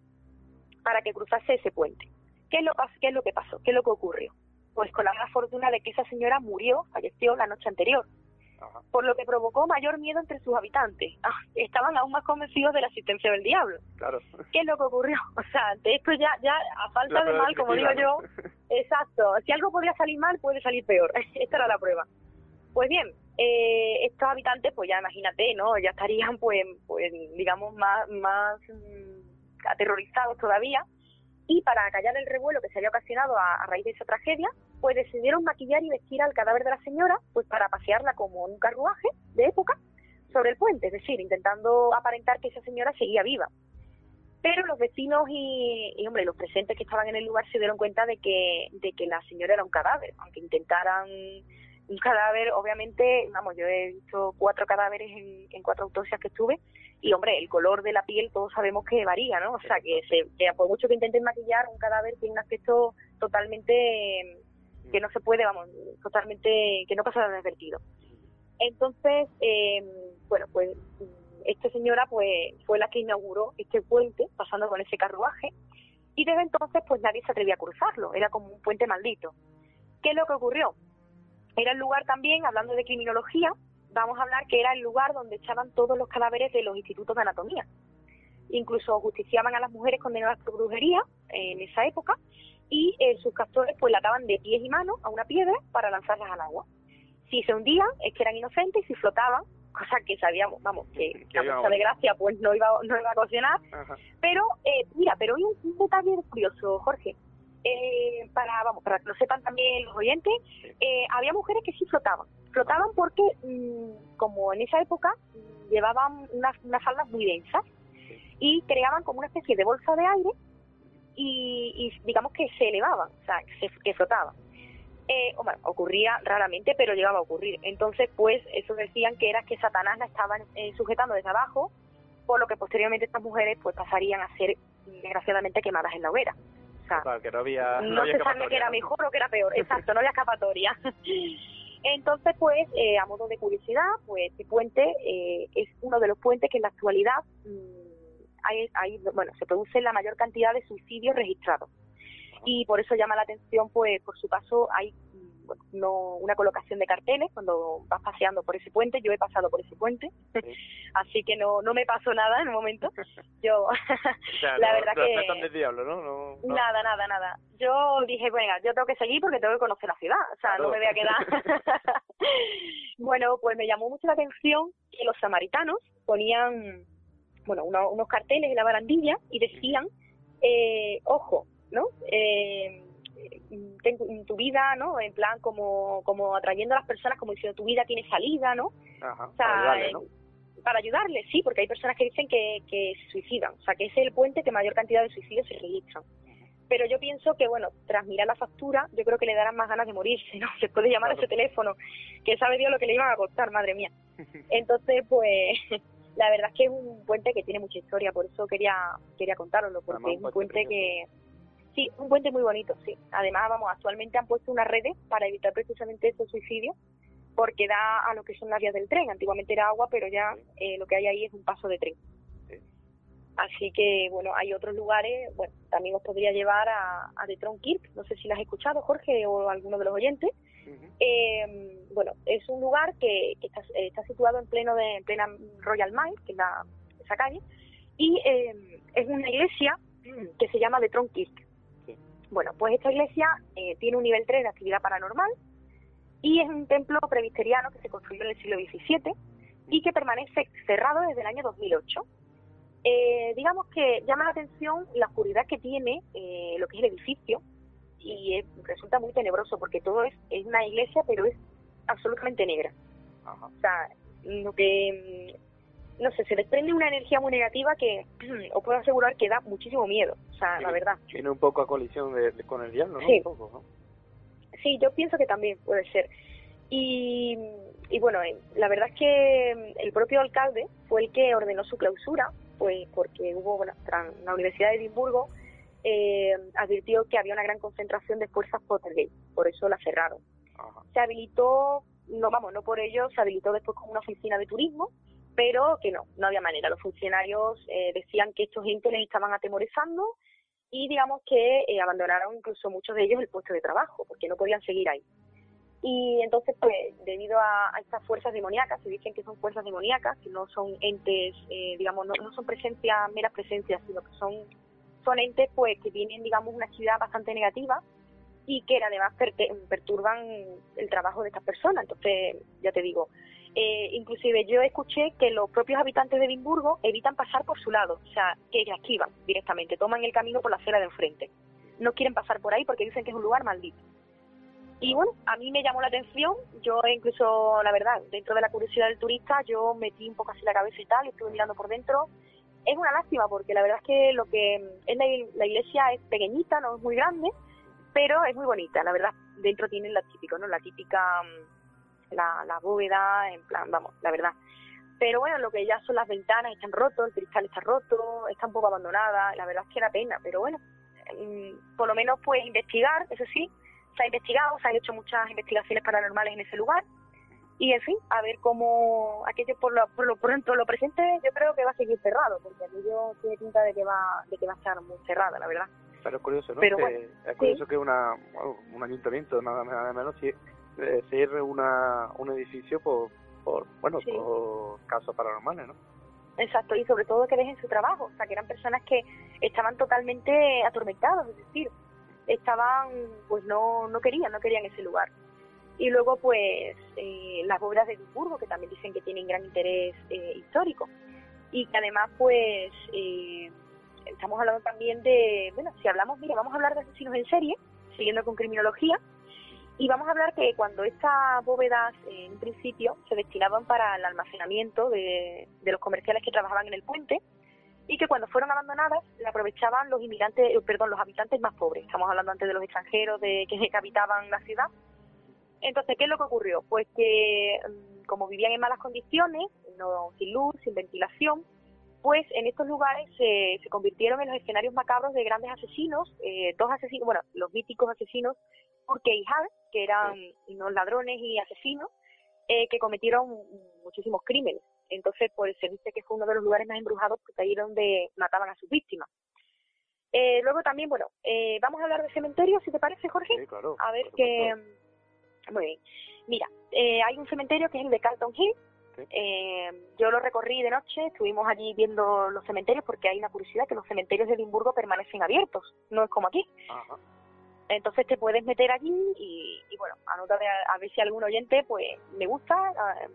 para que cruzase ese puente. ¿Qué es lo, qué es lo que pasó? ¿Qué es lo que ocurrió? Pues con la mala fortuna de que esa señora murió, falleció la noche anterior, por lo que provocó mayor miedo entre sus habitantes. Ah, estaban aún más convencidos de la existencia del diablo. Claro. ¿Qué es lo que ocurrió? O sea, de esto ya, ya a falta de mal, como digo yo, exacto, si algo podría salir mal, puede salir peor. Esta era la prueba. Pues bien, eh, estos habitantes, pues ya imagínate, ¿no? Ya estarían, pues, pues digamos, más, más mm, aterrorizados todavía y para callar el revuelo que se había ocasionado a, raíz de esa tragedia, pues decidieron maquillar y vestir al cadáver de la señora, pues para pasearla como un carruaje de época sobre el puente, es decir, intentando aparentar que esa señora seguía viva. Pero los vecinos y, y, hombre, los presentes que estaban en el lugar se dieron cuenta de que, de que la señora era un cadáver, aunque intentaran un cadáver, obviamente, vamos, yo he visto cuatro cadáveres en, en cuatro autopsias que estuve y hombre, el color de la piel todos sabemos que varía, ¿no? O sea, que, se, por mucho que intenten maquillar, un cadáver tiene un aspecto totalmente que no se puede, vamos, totalmente, que no pasa advertido. Entonces, eh, bueno, pues esta señora pues fue la que inauguró este puente, pasando con ese carruaje, y desde entonces pues nadie se atrevía a cruzarlo, era como un puente maldito. ¿Qué es lo que ocurrió? Era el lugar también, hablando de criminología, vamos a hablar que era el lugar donde echaban todos los cadáveres de los institutos de anatomía. Incluso justiciaban a las mujeres condenadas por brujería en esa época y eh, sus castores pues la ataban de pies y manos a una piedra para lanzarlas al agua. Si se hundían es que eran inocentes y si flotaban, cosa que sabíamos, vamos, que a mucha desgracia pues no iba, no iba a cocinar. Pero, eh, mira, pero hay un, detalle curioso, Jorge. Eh, para vamos para que lo sepan también los oyentes eh, había mujeres que sí flotaban flotaban porque, mm, como en esa época, llevaban unas, unas faldas muy densas y creaban como una especie de bolsa de aire y, digamos que se elevaban, o sea, que flotaban. Eh, ocurría raramente, pero llegaba a ocurrir. Entonces, pues, eso decían que era que Satanás la estaban eh, sujetando desde abajo, por lo que posteriormente estas mujeres pues pasarían a ser, desgraciadamente, quemadas en la hoguera. Que no había, no, se sabe que era mejor o que era peor. Exacto, no había escapatoria. Entonces, pues, eh, a modo de curiosidad, pues este puente eh, es uno de los puentes que en la actualidad mm, hay, hay, bueno, se produce la mayor cantidad de suicidios registrados. Y por eso llama la atención, pues, por su paso hay no una colocación de carteles cuando vas paseando por ese puente. Yo he pasado por ese puente, así que no no me pasó nada en el momento. Yo, la verdad que. diablo, ¿no? Nada, nada, nada. Yo dije, venga, yo tengo que seguir porque tengo que conocer la ciudad, o sea, no me voy a quedar. bueno, pues me llamó mucho la atención que los samaritanos ponían, bueno, unos carteles en la barandilla y decían, eh, ojo, ¿no? Eh, en tu vida, ¿no? En plan, como, como atrayendo a las personas, como diciendo, tu vida tiene salida, ¿no? Ajá, para ayudarle, ¿no? Para ayudarle, sí, porque hay personas que dicen que, que se suicidan. O sea, que es el puente que mayor cantidad de suicidios se registran. Pero yo pienso que, bueno, tras mirar la factura, yo creo que le darán más ganas de morirse, ¿no? Se puede llamar a ese teléfono, que sabe Dios lo que le iban a costar, madre mía. Entonces, pues, la verdad es que es un puente que tiene mucha historia, por eso quería quería contároslo, porque es un puente que Sí, un puente muy bonito, sí. Además, vamos, actualmente han puesto unas redes para evitar precisamente esos suicidios, porque da a lo que son las vías del tren. Antiguamente era agua, pero ya eh, lo que hay ahí es un paso de tren. Así que, bueno, hay otros lugares, bueno, también os podría llevar a, a The Tron Kirk, no sé si las has escuchado, Jorge, o alguno de los oyentes. eh, bueno, es un lugar que, está, está, situado en pleno de en plena Royal Mile, que es la, esa calle, y eh, es una iglesia que se llama de Tronkirk. Bueno, pues esta iglesia eh, tiene un nivel 3 de actividad paranormal y es un templo presbiteriano que se construyó en el siglo XVII y que permanece cerrado desde el año 2008. Eh, digamos que llama la atención la oscuridad que tiene eh, lo que es el edificio y resulta muy tenebroso porque todo es, es una iglesia pero es absolutamente negra. O sea, lo que no sé, se desprende una energía muy negativa que os puedo asegurar que da muchísimo miedo, o sea, la verdad. Tiene un poco a colisión de, con el diablo, ¿no? Sí. Un poco, ¿no? sí, yo pienso que también puede ser. Y, y bueno, eh, la verdad es que el propio alcalde fue el que ordenó su clausura, pues porque hubo, bueno, la Universidad de Edimburgo eh, advirtió que había una gran concentración de fuerzas Pottergate, por eso la cerraron. Se habilitó, no vamos, no por ello, se habilitó después como una oficina de turismo, pero que no, no había manera. Los funcionarios eh, decían que estos gente les estaban atemorizando y digamos que eh, abandonaron incluso muchos de ellos el puesto de trabajo porque no podían seguir ahí. Y entonces, pues, debido a, estas fuerzas demoníacas, se dicen que son fuerzas demoníacas, que no son entes, eh, digamos, no, son presencias, meras presencias, sino que son, son entes, pues, que tienen, digamos, una actividad bastante negativa y que además perturban el trabajo de estas personas. Entonces, ya te digo, eh, inclusive yo escuché que los propios habitantes de Edimburgo evitan pasar por su lado, o sea, que la esquivan directamente, toman el camino por la acera de enfrente. No quieren pasar por ahí porque dicen que es un lugar maldito. Y bueno, a mí me llamó la atención, yo incluso, la verdad, dentro de la curiosidad del turista, yo metí un poco así la cabeza y tal, estuve mirando por dentro. Es una lástima porque la verdad es que lo que es la, iglesia es pequeñita, no es muy grande, pero es muy bonita, la verdad. Dentro tienen la típico, ¿no? La típica mm, la, la bóveda, en plan, vamos, la verdad. Pero bueno, lo que ya son las ventanas están rotos, el cristal está roto, está un poco abandonada, la verdad es que era pena, pero bueno, mm, por lo menos pues investigar, eso sí, se ha investigado, se han hecho muchas investigaciones paranormales en ese lugar y en fin, a ver cómo aquello por lo, por lo pronto lo presente, yo creo que va a seguir cerrado, porque aquello tiene pinta de que va de que va a estar muy cerrada, la verdad. Pero es curioso, ¿no? es curioso que una, un ayuntamiento, nada, nada menos, ser una, un edificio por, por bueno, por casos paranormales, ¿no? Exacto, y sobre todo que dejen su trabajo, o sea, que eran personas que estaban totalmente atormentados, es decir, estaban, pues no, no querían, no querían ese lugar. Y luego, pues, eh, las bóvedas de Edimburgo, que también dicen que tienen gran interés eh, histórico. Y que además, pues, eh, estamos hablando también de, bueno, si hablamos, mira, vamos a hablar de asesinos en serie, siguiendo con criminología, y vamos a hablar que cuando estas bóvedas en principio se destinaban para el almacenamiento de, los comerciales que trabajaban en el puente y que cuando fueron abandonadas la aprovechaban los inmigrantes, eh, perdón, los habitantes más pobres. Estamos hablando antes de los extranjeros de que habitaban la ciudad. Entonces, ¿qué es lo que ocurrió? Pues que mm, como vivían en malas condiciones, no sin luz, sin ventilación, pues en estos lugares se, se convirtieron en los escenarios macabros de grandes asesinos, eh, dos asesinos, bueno, los míticos asesinos Urke y Hal, que eran unos ladrones y asesinos eh, que cometieron muchísimos crímenes. Entonces, pues se dice que fue uno de los lugares más embrujados porque ahí era donde mataban a sus víctimas. Eh, luego también, bueno, eh, vamos a hablar de cementerios, si te parece, Jorge. Sí, claro. A ver qué... Muy bien. Mira, eh, hay un cementerio que es el de Carlton Hill. Eh, yo lo recorrí de noche, estuvimos allí viendo los cementerios porque hay una curiosidad que los cementerios de Edimburgo permanecen abiertos, no es como aquí. Ajá. Entonces te puedes meter allí y, bueno, anota a, ver si algún oyente pues le gusta,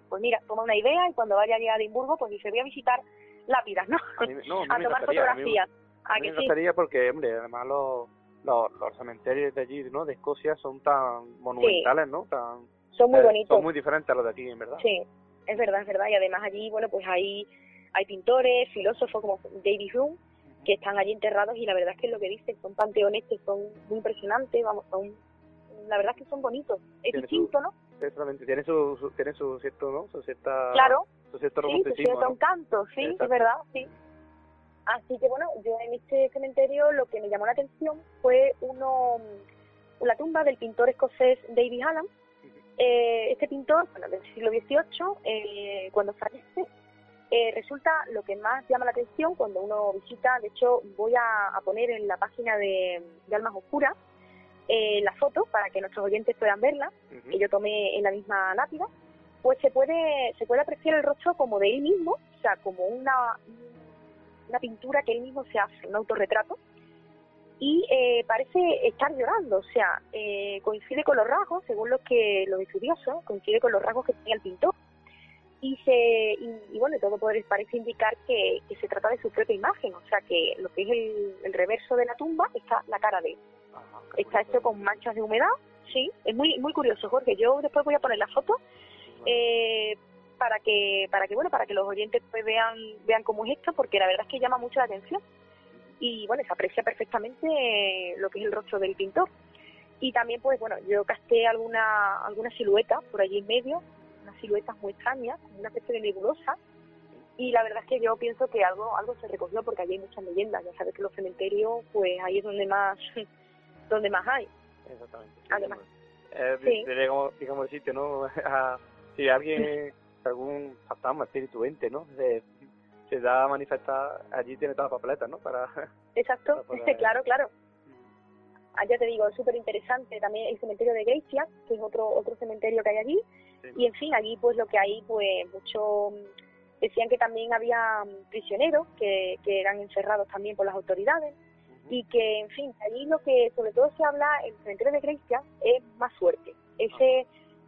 pues mira, toma una idea y cuando vaya a Edimburgo pues dice voy a visitar lápidas, ¿no? A, tomar fotografías. A, mí, me gustaría porque, hombre, además los, los, cementerios de allí, ¿no? De Escocia son tan monumentales, ¿no? Tan, son muy eh, bonitos. Son muy diferentes a los de aquí, en verdad. Sí, es verdad, es verdad. Y además allí, bueno, pues hay, hay pintores, filósofos como David Hume, que están allí enterrados y la verdad es que lo que dicen son panteones que son muy impresionantes, vamos, son la verdad es que son bonitos, es distinto, ¿no? Exactamente, tiene su, tiene su cierto, ¿no? Su cierta Claro. Su cierto sí, su cierto encanto, sí, es verdad, sí. Así que bueno, yo en este cementerio lo que me llamó la atención fue uno la tumba del pintor escocés David Hallam. Eh, este pintor, bueno, del siglo XVIII, eh, cuando fallece, eh, resulta lo que más llama la atención cuando uno visita, de hecho voy a, poner en la página de, Almas Oscuras eh, la foto para que nuestros oyentes puedan verla, que yo tomé en la misma lápida, pues se puede, se puede apreciar el rostro como de él mismo, o sea, como una, una pintura que él mismo se hace, un autorretrato, y eh, parece estar llorando, o sea, eh, coincide con los rasgos, según los que los estudiosos, coincide con los rasgos que tenía el pintor. Y, se, y, bueno, todo parece indicar que, se trata de su propia imagen, o sea, que lo que es el, reverso de la tumba está la cara de él. está hecho con manchas de humedad, sí, es muy muy curioso, Jorge. Yo después voy a poner la foto eh, para que para que bueno para que los oyentes pues vean vean cómo es esto, porque la verdad es que llama mucho la atención y bueno, se aprecia perfectamente lo que es el rostro del pintor. Y también, pues bueno, yo casté alguna, alguna silueta por allí en medio, unas siluetas muy extrañas, una especie de nebulosa, y la verdad es que yo pienso que algo algo se recogió porque allí hay muchas leyendas, ya sabes que los cementerios, pues ahí es donde más, donde más hay. Exactamente. Además. Eh, sí. digamos, digamos el sitio, ¿no? si alguien, algún fantasma, espíritu, ente, ¿no? Se da a manifestar, allí tiene toda la papeleta, ¿no? Para, Exacto, claro, claro. Ah, ya te digo, es súper interesante también el cementerio de Geicia, que es otro otro cementerio que hay allí. Y en fin, allí pues lo que hay, pues mucho... Decían que también había mm, prisioneros que, que eran encerrados también por las autoridades y que, en fin, allí lo que sobre todo se habla, el cementerio de Grecia es más suerte. Ese,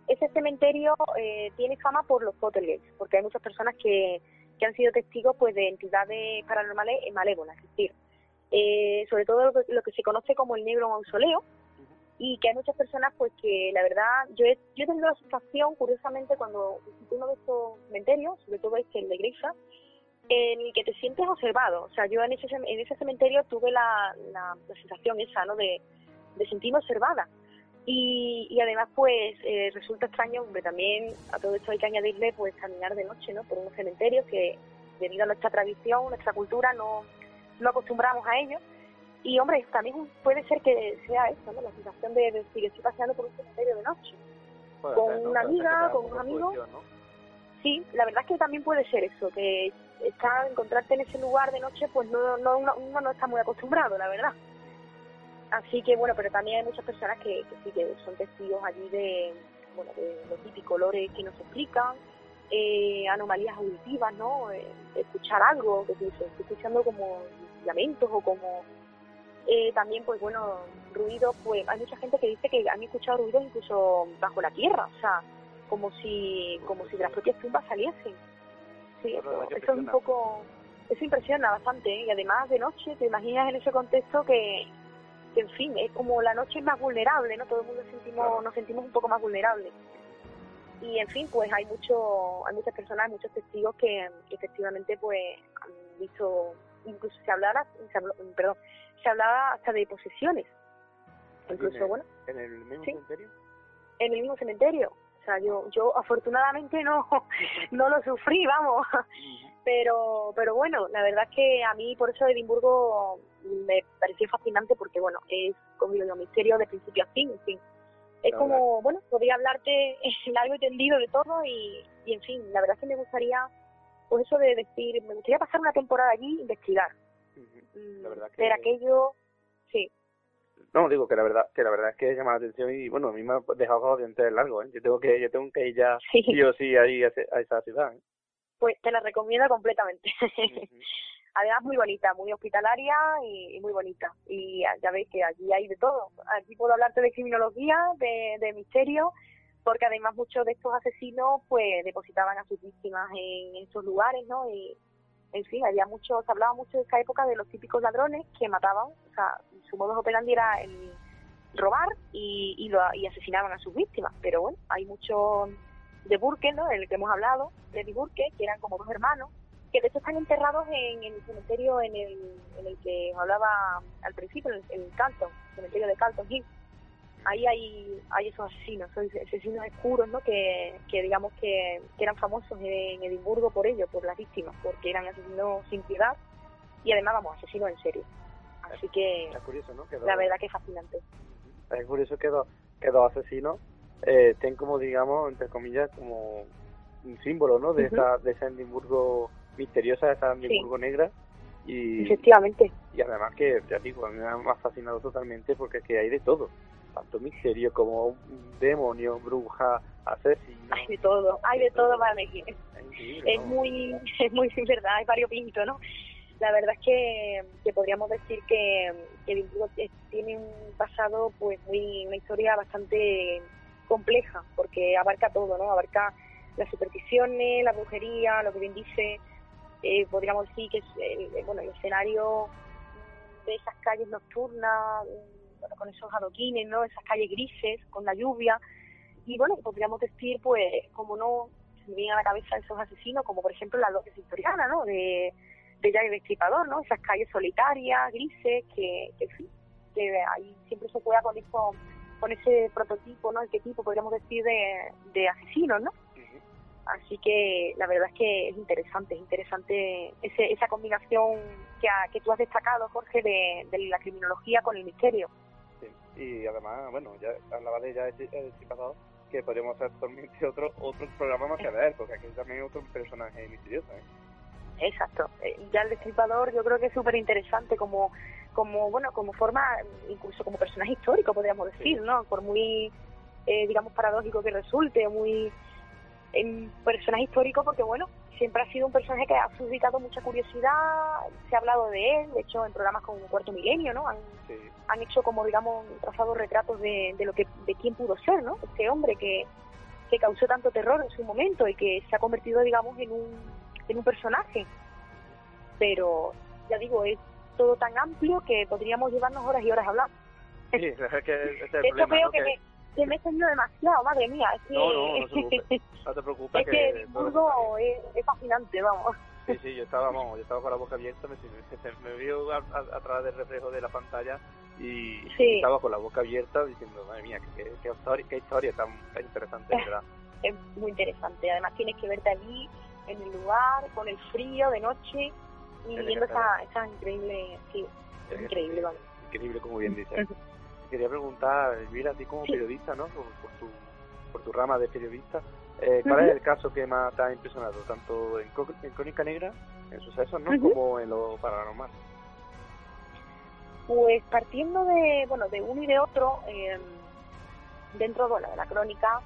ese cementerio eh, tiene fama por los poltergeists, porque hay muchas personas que, que han sido testigos pues de entidades paranormales malévolas, es decir, eh, sobre todo lo que, se conoce como el negro mausoleo, y que hay muchas personas pues que la verdad, yo he, yo he tenido la sensación, curiosamente, cuando uno de estos cementerios, sobre todo este, el de Grecia, en el que te sientes observado. O sea, yo en ese, en ese cementerio tuve la, la, sensación esa, ¿no? De, de sentirme observada. Y, y además, pues, eh, resulta extraño, hombre, también a todo esto hay que añadirle, pues, caminar de noche, ¿no? Por unos cementerios que, debido a nuestra tradición, nuestra cultura, no, no acostumbramos a ello. Y, hombre, también puede ser que sea eso, ¿no? La sensación de, decir, estoy paseando por un cementerio de noche. con una amiga, con un amigo. Sí, la verdad es que también puede ser eso, que estar, encontrarte en ese lugar de noche, pues no, no uno no está muy acostumbrado, la verdad. Así que bueno, pero también hay muchas personas que, sí que son testigos allí de, bueno, de los típicos colores que nos explican, eh, anomalías auditivas, ¿no? Eh, escuchar algo, que se estoy escuchando como lamentos o como eh, también, pues bueno, ruidos, pues hay mucha gente que dice que han escuchado ruidos incluso bajo la tierra, o sea, como si, como si de las propias tumbas saliesen. Sí, eso, es un poco, eso impresiona bastante, y además de noche, te imaginas en ese contexto que, que en fin, es como la noche es más vulnerable, ¿no? Todo el mundo sentimos, nos sentimos un poco más vulnerables. Y en fin, pues hay mucho, hay muchas personas, muchos testigos que, efectivamente pues han visto, incluso se hablaba, se perdón, se hablaba hasta de posesiones. Incluso, en el, bueno. ¿En el mismo cementerio? En el mismo cementerio. O sea, yo, yo afortunadamente no, no lo sufrí, vamos. Pero, pero bueno, la verdad es que a mí por eso Edimburgo me pareció fascinante porque, bueno, es como el misterio de principio a fin, en fin. Es como, bueno, podría hablarte largo y tendido de todo y, y, en fin, la verdad es que me gustaría, pues eso de decir, me gustaría pasar una temporada allí e investigar. La verdad que... Ver aquello, sí. No, digo que la verdad que la verdad es que llama la atención y bueno, a mí me ha dejado los dientes largos, ¿eh? Yo tengo que yo tengo que ir ya sí, o sí ahí a, esa ciudad. ¿eh? Pues te la recomiendo completamente. además muy bonita, muy hospitalaria y, muy bonita. Y ya veis que allí hay de todo. Aquí puedo hablarte de criminología, de, de misterio, porque además muchos de estos asesinos pues depositaban a sus víctimas en esos lugares, ¿no? Y en fin, había mucho, se hablaba mucho de esa época de los típicos ladrones que mataban, o sea, su modo operandi era el robar y, y, lo, y asesinaban a sus víctimas. Pero bueno, hay mucho de Burke, ¿no? El que hemos hablado, de Burke, que eran como dos hermanos, que de hecho están enterrados en, el cementerio en el, en el que hablaba al principio, en el, Calton, cementerio de Calton Hill. Ahí hay, hay esos asesinos, son asesinos oscuros, ¿no? Que, que digamos que, eran famosos en Edimburgo por ello, por las víctimas, porque eran asesinos sin piedad y además, vamos, asesinos en serio. Así que, la verdad que es fascinante. Es curioso que dos, que dos asesinos eh, estén como, digamos, entre comillas, como un símbolo, ¿no? De, esa, de ese Edimburgo misteriosa, esa Edimburgo negra. Y, Efectivamente. Y además que, ya digo, a mí me ha fascinado totalmente porque es que hay de todo. Tanto misterio como demonio, bruja, asesino. Hay de todo, hay de todo para elegir. Es, muy, es muy, verdad, hay varios pintos, ¿no? la verdad es que, que podríamos decir que, que tiene un pasado, pues muy, una historia bastante compleja, porque abarca todo, ¿no? Abarca las supersticiones, la brujería, lo que bien dice, eh, podríamos decir que es el, bueno, el escenario de esas calles nocturnas, bueno, con esos adoquines, ¿no? Esas calles grises, con la lluvia. Y bueno, podríamos decir, pues, como no se me vienen a la cabeza esos asesinos, como por ejemplo la López Victoriana, ¿no? De, de Jack Destripador, ¿no? Esas calles solitarias, grises, que, que, que ahí siempre se juega con eso, con ese prototipo, ¿no? El tipo, podríamos decir, de, de asesinos, ¿no? Así que la verdad es que es interesante, es interesante ese, esa combinación que, que tú has destacado, Jorge, de, de, la criminología con el misterio. Sí, y además, bueno, ya hablaba de ya el pasado, que podríamos hacer actualmente otro otro programa más que ver, porque aquí también hay otro personaje misterioso. ¿eh? Exacto. Eh, ya el destripador yo creo que es súper interesante como, como, bueno, como forma, incluso como personaje histórico, podríamos decir, ¿no? Por muy, eh, digamos, paradójico que resulte, muy en personaje histórico porque, bueno, siempre ha sido un personaje que ha suscitado mucha curiosidad, se ha hablado de él, de hecho en programas como Cuarto Milenio, ¿no? Han, han hecho como, digamos, trazado retratos de, de, lo que, de quién pudo ser, ¿no? Este hombre que, que causó tanto terror en su momento y que se ha convertido, digamos, en un, en un personaje. Pero, ya digo, es todo tan amplio que podríamos llevarnos horas y horas hablando. Sí, es que es el problema, creo que, que me he tenido demasiado, madre mía. Es que, no, no, no, te preocupes. es que, Edimburgo es, es, fascinante, vamos. Sí, sí, yo estaba, vamos, yo estaba con la boca abierta, me, me, a, a, través del reflejo de la pantalla y estaba con la boca abierta diciendo, madre mía, qué, qué, historia, qué historia tan, tan interesante, ¿verdad? Es muy interesante, además tienes que verte allí, en el lugar, con el frío de noche y viendo esa, esa increíble, sí, es increíble, vale. Increíble, como bien dices quería preguntar, mira, a ti como periodista, ¿no? Por, tu, por tu rama de periodista, eh, ¿cuál es el caso que más te ha impresionado, tanto en, en Crónica Negra, en sucesos, ¿no? Como en lo paranormal. Pues partiendo de, bueno, de uno y de otro, eh, dentro de la, de la crónica,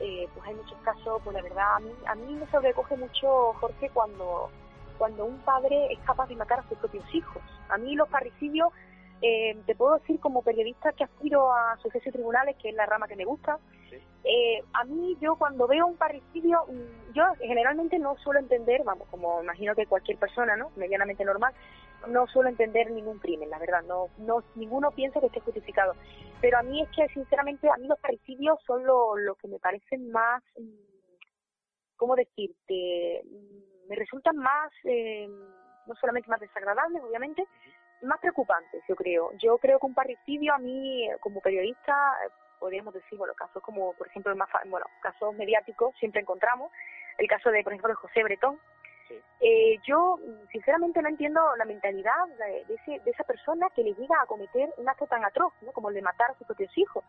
eh, pues hay muchos casos, pues la verdad, a mí, a mí me sobrecoge mucho, Jorge, cuando, cuando un padre es capaz de matar a sus propios hijos. A mí los parricidios eh, te puedo decir como periodista que aspiro a sucesos y tribunales, que es la rama que me gusta. Eh, a mí, yo cuando veo un parricidio, mm, yo generalmente no suelo entender, vamos, como imagino que cualquier persona, ¿no? Medianamente normal, no suelo entender ningún crimen, la verdad, no, no, ninguno piensa que esté justificado. Pero a mí es que, sinceramente, a mí los parricidios son lo, lo que me parecen más, mm, ¿cómo decirte? Me resultan más, eh, no solamente más desagradables, obviamente, más preocupantes, yo creo. Yo creo que un parricidio a mí, como periodista, podríamos decir, bueno, casos como, por ejemplo, más, bueno, casos mediáticos siempre encontramos. El caso de, por ejemplo, de José Bretón. Eh, yo, sinceramente, no entiendo la mentalidad de, ese, de esa persona que le llega a cometer un acto tan atroz, ¿no? Como el de matar a sus propios hijos.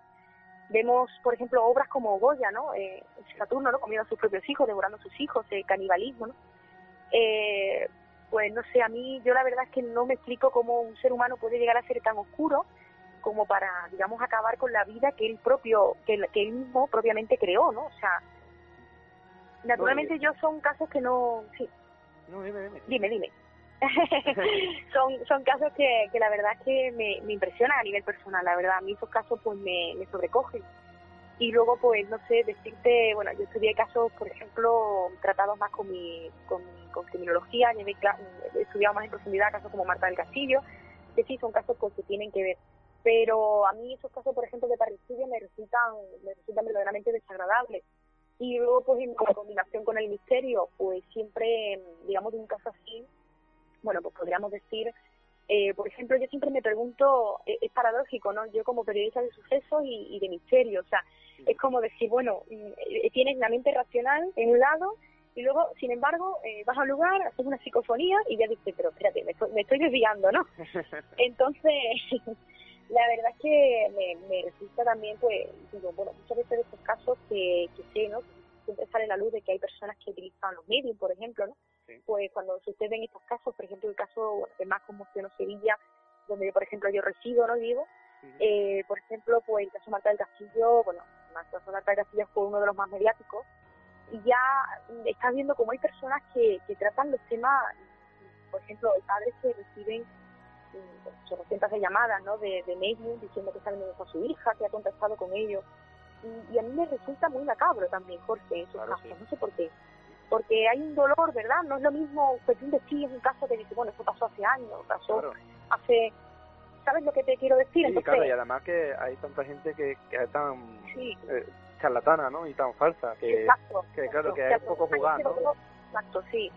Vemos, por ejemplo, obras como Goya, ¿no? Eh, Saturno, ¿no? Comiendo a sus propios hijos, devorando a sus hijos, eh, canibalismo, ¿no? Eh, pues no sé, a mí yo la verdad es que no me explico cómo un ser humano puede llegar a ser tan oscuro como para, digamos, acabar con la vida que él propio, que, que él mismo propiamente creó, ¿no? O sea, naturalmente yo son casos que no... Sí. No, dime, dime. Dime, dime. son, son casos que, que la verdad es que me, me impresionan a nivel personal, la verdad, a mí esos casos pues me, me sobrecogen y luego pues no sé decirte bueno yo estudié casos por ejemplo tratados más con mi con, con criminología he estudiado más en profundidad casos como Marta del Castillo que sí son casos pues, que tienen que ver pero a mí esos casos por ejemplo de parricidio me resultan me resultan verdaderamente desagradables. Y luego pues en combinación con el misterio pues siempre digamos de un caso así bueno pues podríamos decir eh, por ejemplo, yo siempre me pregunto, eh, es paradójico, ¿no? Yo como periodista de sucesos y, y de misterio, o sea, es como decir, bueno, mm, tienes la mente racional en un lado y luego, sin embargo, eh, vas al lugar, haces una psicofonía y ya dices, pero espérate, me estoy, desviando, ¿no? Entonces, la verdad es que me, me, resulta también, pues, digo, bueno, muchas veces de estos casos que, que sé, ¿no? Siempre sale la luz de que hay personas que utilizan los medios, por ejemplo, ¿no? Pues cuando suceden estos casos, por ejemplo, el caso de más conmocionó Sevilla, donde, por ejemplo, yo resido, ¿no? Digo, eh, por ejemplo, pues el caso Marta del Castillo, bueno, el caso Marta del Castillo fue uno de los más mediáticos, y ya estás viendo como hay personas que, que tratan los temas por ejemplo, hay padres que reciben mm, cientos de llamadas ¿no? de, de diciendo que saben dónde está su hija, que ha contactado con ellos. Y, a mí me resulta muy macabro también, Jorge, esos casos. No sé por qué. Porque hay un dolor, ¿verdad? No es lo mismo que tú es un caso que dice, bueno, esto pasó hace años, pasó hace ¿sabes lo que te quiero decir? Sí, claro, y además que hay tanta gente que, que es tan eh, charlatana, ¿no? Y tan falsa, que, que claro, que es poco jugar, Exacto, sí.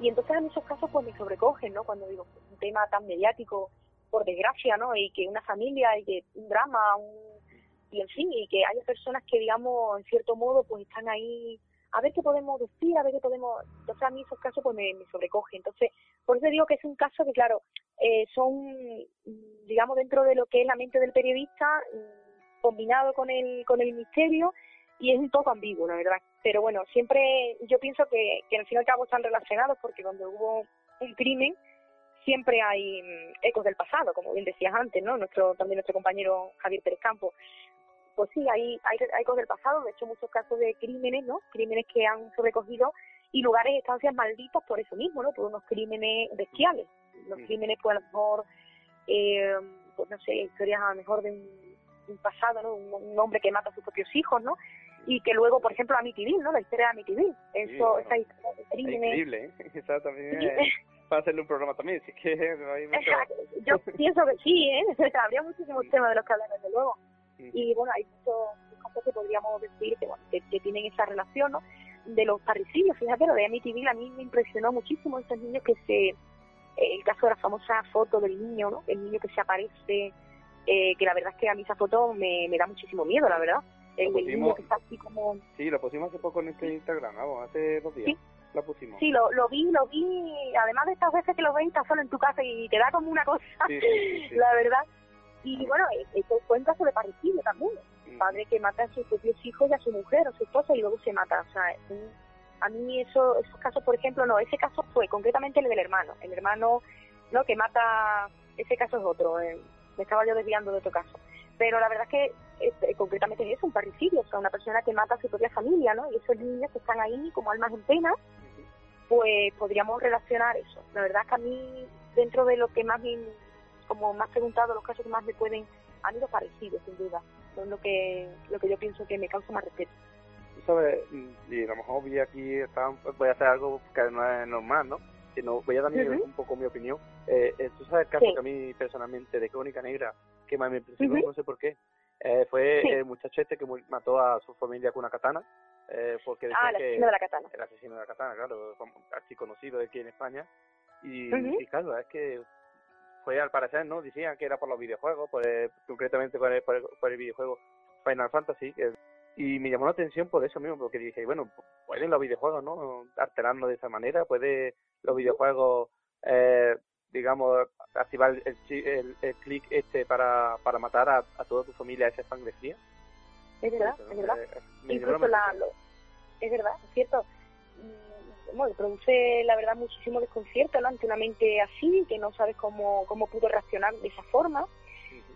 Y entonces en esos casos pues me sobrecogen, ¿no? Cuando digo, un tema tan mediático, por desgracia, ¿no? Y que una familia, y que un drama, un... y en fin, y que haya personas que, digamos, en cierto modo, pues están ahí a ver qué podemos decir, a ver qué podemos... Entonces a mí esos casos pues me, me sobrecogen. Entonces, por eso digo que es un caso que, claro, eh, son, digamos, dentro de lo que es la mente del periodista, mm, combinado con el, con el misterio, y es un poco ambiguo, la verdad. Pero bueno, siempre yo pienso que, que al fin y al cabo están relacionados porque cuando hubo un crimen siempre hay mm, ecos del pasado, como bien decías antes, ¿no? Nuestro también nuestro compañero Javier Pérez Campo. Pues sí, hay, hay, hay ecos del pasado, de hecho muchos casos de crímenes, ¿no? Crímenes que han sobrecogido y lugares, estancias malditas por eso mismo, ¿no? Por unos crímenes bestiales. Los crímenes, pues a lo mejor, eh, pues no sé, historias a lo mejor de un, pasado, ¿no? Un, hombre que mata a sus propios hijos, ¿no? Y que luego, por ejemplo, Amityville, ¿no? La historia de Amityville. Eso, esa historia de crímenes. increíble, ¿eh? Esa también es para hacerle un programa también, así que Yo pienso que sí, ¿eh? Habría muchísimos temas de los que hablar, desde luego. Y bueno, hay muchos cosas que podríamos decir que, bueno, que, tienen esa relación, ¿no? De los parricidios, fíjate, lo de Amityville a mí me impresionó muchísimo esos niños que se el caso de la famosa foto del niño, ¿no? El niño que se aparece, eh, que la verdad es que a mí esa foto me, me da muchísimo miedo, la verdad. El, niño que está así como... Sí, lo pusimos hace poco en este Instagram, hace dos días. Sí. Lo pusimos. Sí, lo, lo vi, lo vi, además de estas veces que lo ves, estás solo en tu casa y te da como una cosa, la verdad. Y bueno, esto fue un caso de parecido también. Un padre que mata a sus propios hijos y a su mujer o su esposa y luego se mata. O sea, a mí eso, esos casos, por ejemplo, no, ese caso fue concretamente el del hermano, el hermano no que mata, ese caso es otro, eh, me estaba yo desviando de otro caso, pero la verdad es que este, concretamente es un parricidio, o sea, una persona que mata a su propia familia, ¿no? Y esos niños que están ahí como almas en pena, pues podríamos relacionar eso. La verdad es que a mí, dentro de lo que más me, como más preguntado, los casos que más me pueden, han ido parecidos, sin duda. Son lo que, lo que yo pienso que me causa más respeto sabes, y a lo mejor voy aquí, voy a hacer algo que no es normal, ¿no? Sino voy a dar un poco mi opinión. Eh, eh, tú sabes el caso que a mí personalmente de Crónica Negra, que más me impresionó, no sé por qué, eh, fue el muchacho este que mató a su familia con una katana. Eh, porque ah, el asesino de la katana. El asesino de la katana, claro, así conocido aquí en España. Y, claro, es que fue al parecer, ¿no? Decían que era por los videojuegos, por concretamente por el, por el, videojuego Final Fantasy, que y me llamó la atención por eso mismo, porque dije, bueno, pueden los videojuegos, ¿no? Alterarnos de esa manera, puede los videojuegos, eh, digamos, activar el, el, clic este para, para matar a, a toda tu familia esa sangre fría. Es verdad, es verdad. Eh, Incluso la, es verdad, es cierto. Bueno, produce la verdad muchísimo desconcierto ¿no? ante una mente así, que no sabes cómo, cómo pudo reaccionar de esa forma.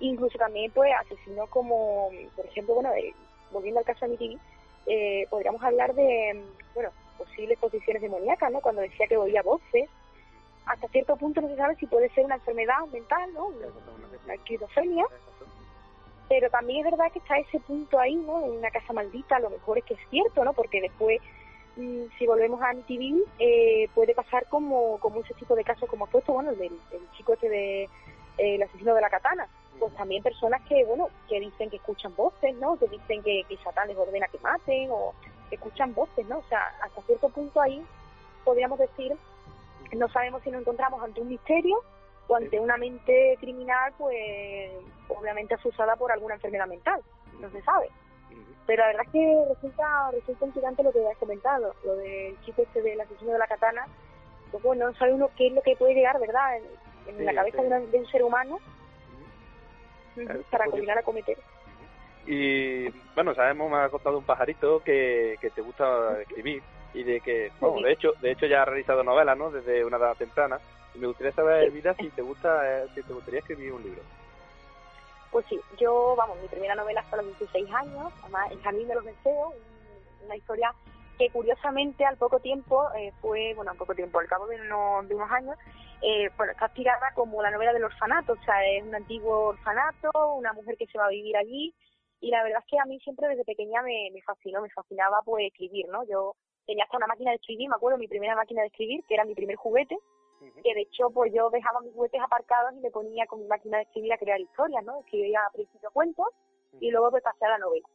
Incluso también pues asesinó como, por ejemplo, bueno, volviendo al caso de mi eh, podríamos hablar de, bueno, posibles posiciones demoníacas, ¿no? Cuando decía que oía voces, hasta cierto punto no se sabe si puede ser una enfermedad mental, ¿no? La esquizofrenia. Pero también es verdad que está ese punto ahí, ¿no? En una casa maldita, a lo mejor es que es cierto, ¿no? Porque después, si volvemos a Amityville, eh, puede pasar como, como ese tipo de casos como puesto, bueno, el del, chico este de eh, el asesino de la katana, pues también personas que, bueno, que dicen que escuchan voces, ¿no? Que dicen que, que Satán les ordena que maten o que escuchan voces, ¿no? O sea, hasta cierto punto ahí podríamos decir, no sabemos si nos encontramos ante un misterio o ante una mente criminal, pues obviamente asusada por alguna enfermedad mental, no se sabe. Pero la verdad es que resulta, resulta intrigante lo que has comentado, lo del chico este del asesino de la katana, pues bueno, no sabe uno qué es lo que puede llegar, ¿verdad? En, la cabeza de un ser humano para combinar a cometer. Y bueno, sabemos, me ha contado un pajarito que, que te gusta escribir y de que, bueno, de hecho, de hecho ya ha realizado novelas, ¿no? Desde una edad temprana. Y me gustaría saber, Vida, si te gusta, eh, si te gustaría escribir un libro. Pues sí, yo, vamos, mi primera novela fue a los 16 años, además El Jardín de los Deseos, una historia que curiosamente al poco tiempo eh, fue, bueno, al poco tiempo, al cabo de, de unos años, eh, bueno, está tirada como la novela del orfanato, o sea, es un antiguo orfanato, una mujer que se va a vivir allí, y la verdad es que a mí siempre desde pequeña me fascinó, me fascinaba pues escribir, ¿no? Yo tenía hasta una máquina de escribir, me acuerdo, mi primera máquina de escribir, que era mi primer juguete, que de hecho pues yo dejaba mis juguetes aparcados y me ponía con mi máquina de escribir a crear historias, ¿no? Escribía a principio cuentos y luego pues pasé a la novela.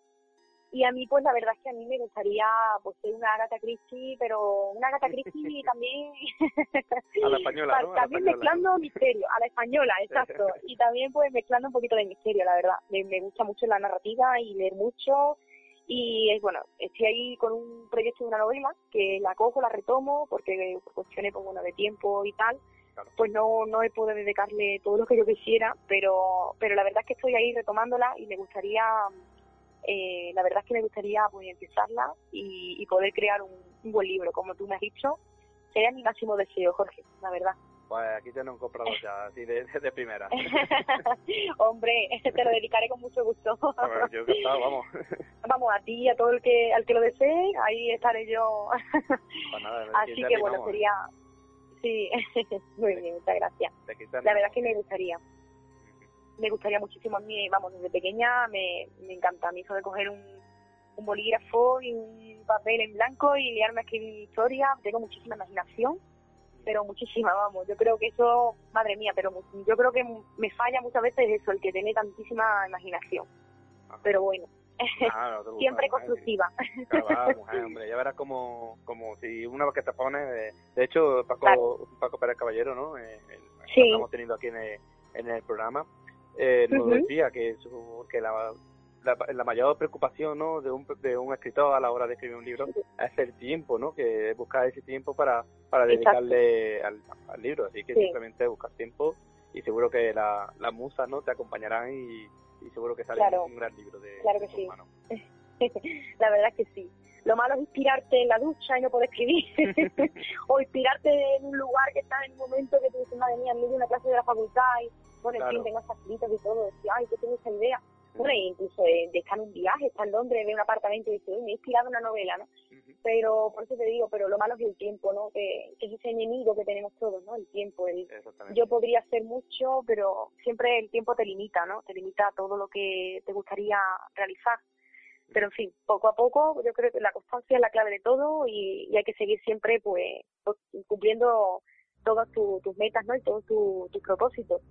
Y a mí, pues la verdad es que a mí me gustaría pues ser una Agatha Christie, pero una Agatha Christie también... a la española, ¿no? También mezclando misterio, a la española, exacto. y también pues mezclando un poquito de misterio, la verdad. Me, me gusta mucho la narrativa y leer mucho. Y bueno, estoy ahí con un proyecto de una novela que la cojo, la retomo, porque por cuestiones pues, bueno, de tiempo y tal, pues no, no he podido dedicarle todo lo que yo quisiera, pero, pero la verdad es que estoy ahí retomándola y me gustaría eh, la verdad es que me gustaría pues, empezarla y, poder crear un, buen libro, como tú me has dicho. Sería mi máximo deseo, Jorge, la verdad. Pues aquí tienes un comprador ya, así de, de primera. Hombre, te lo dedicaré con mucho gusto. yo que vamos. vamos, a ti, a todo el que, al que lo desee, ahí estaré yo. Pues nada, así que bueno, sería... Sí, muy bien, muchas gracias. La verdad es que me gustaría me gustaría muchísimo a mí, vamos, desde pequeña me, me encanta a mí eso de coger un, un bolígrafo y un papel en blanco y liarme a escribir historia, tengo muchísima imaginación, pero muchísima, vamos, yo creo que eso, madre mía, pero yo creo que me falla muchas veces eso, el que tiene tantísima imaginación, pero bueno. Siempre constructiva. hombre, ya verás como, como si una vez que te pones, de, hecho Paco, Paco Pérez Caballero, ¿no? Eh, sí. estamos teniendo aquí en el, en el programa, eh, nos decía que, que la, la, mayor preocupación ¿no? de, un, de un escritor a la hora de escribir un libro es el tiempo, ¿no? que buscar ese tiempo para, para dedicarle al, libro. Así que simplemente buscar tiempo y seguro que la, las musas ¿no? te acompañarán y, seguro que sale un gran libro de, claro que sí. la verdad es que sí. Lo malo es inspirarte en la ducha y no poder escribir. o inspirarte en un lugar que está en un momento que tú dices, madre mía, en medio de una clase de la facultad y bueno, en fin, tengo estas y todo, decía, ay, que tengo esa idea. Incluso de, estar en un viaje, estar en Londres, de un apartamento y decir, me he inspirado una novela, ¿no? Pero, por eso te digo, pero lo malo es el tiempo, ¿no? Que, es ese enemigo que tenemos todos, ¿no? El tiempo. El, yo podría hacer mucho, pero siempre el tiempo te limita, ¿no? Te limita todo lo que te gustaría realizar. Pero, en fin, poco a poco, yo creo que la constancia es la clave de todo y, hay que seguir siempre, pues, pues cumpliendo todas tus metas, ¿no? Y todos tus propósitos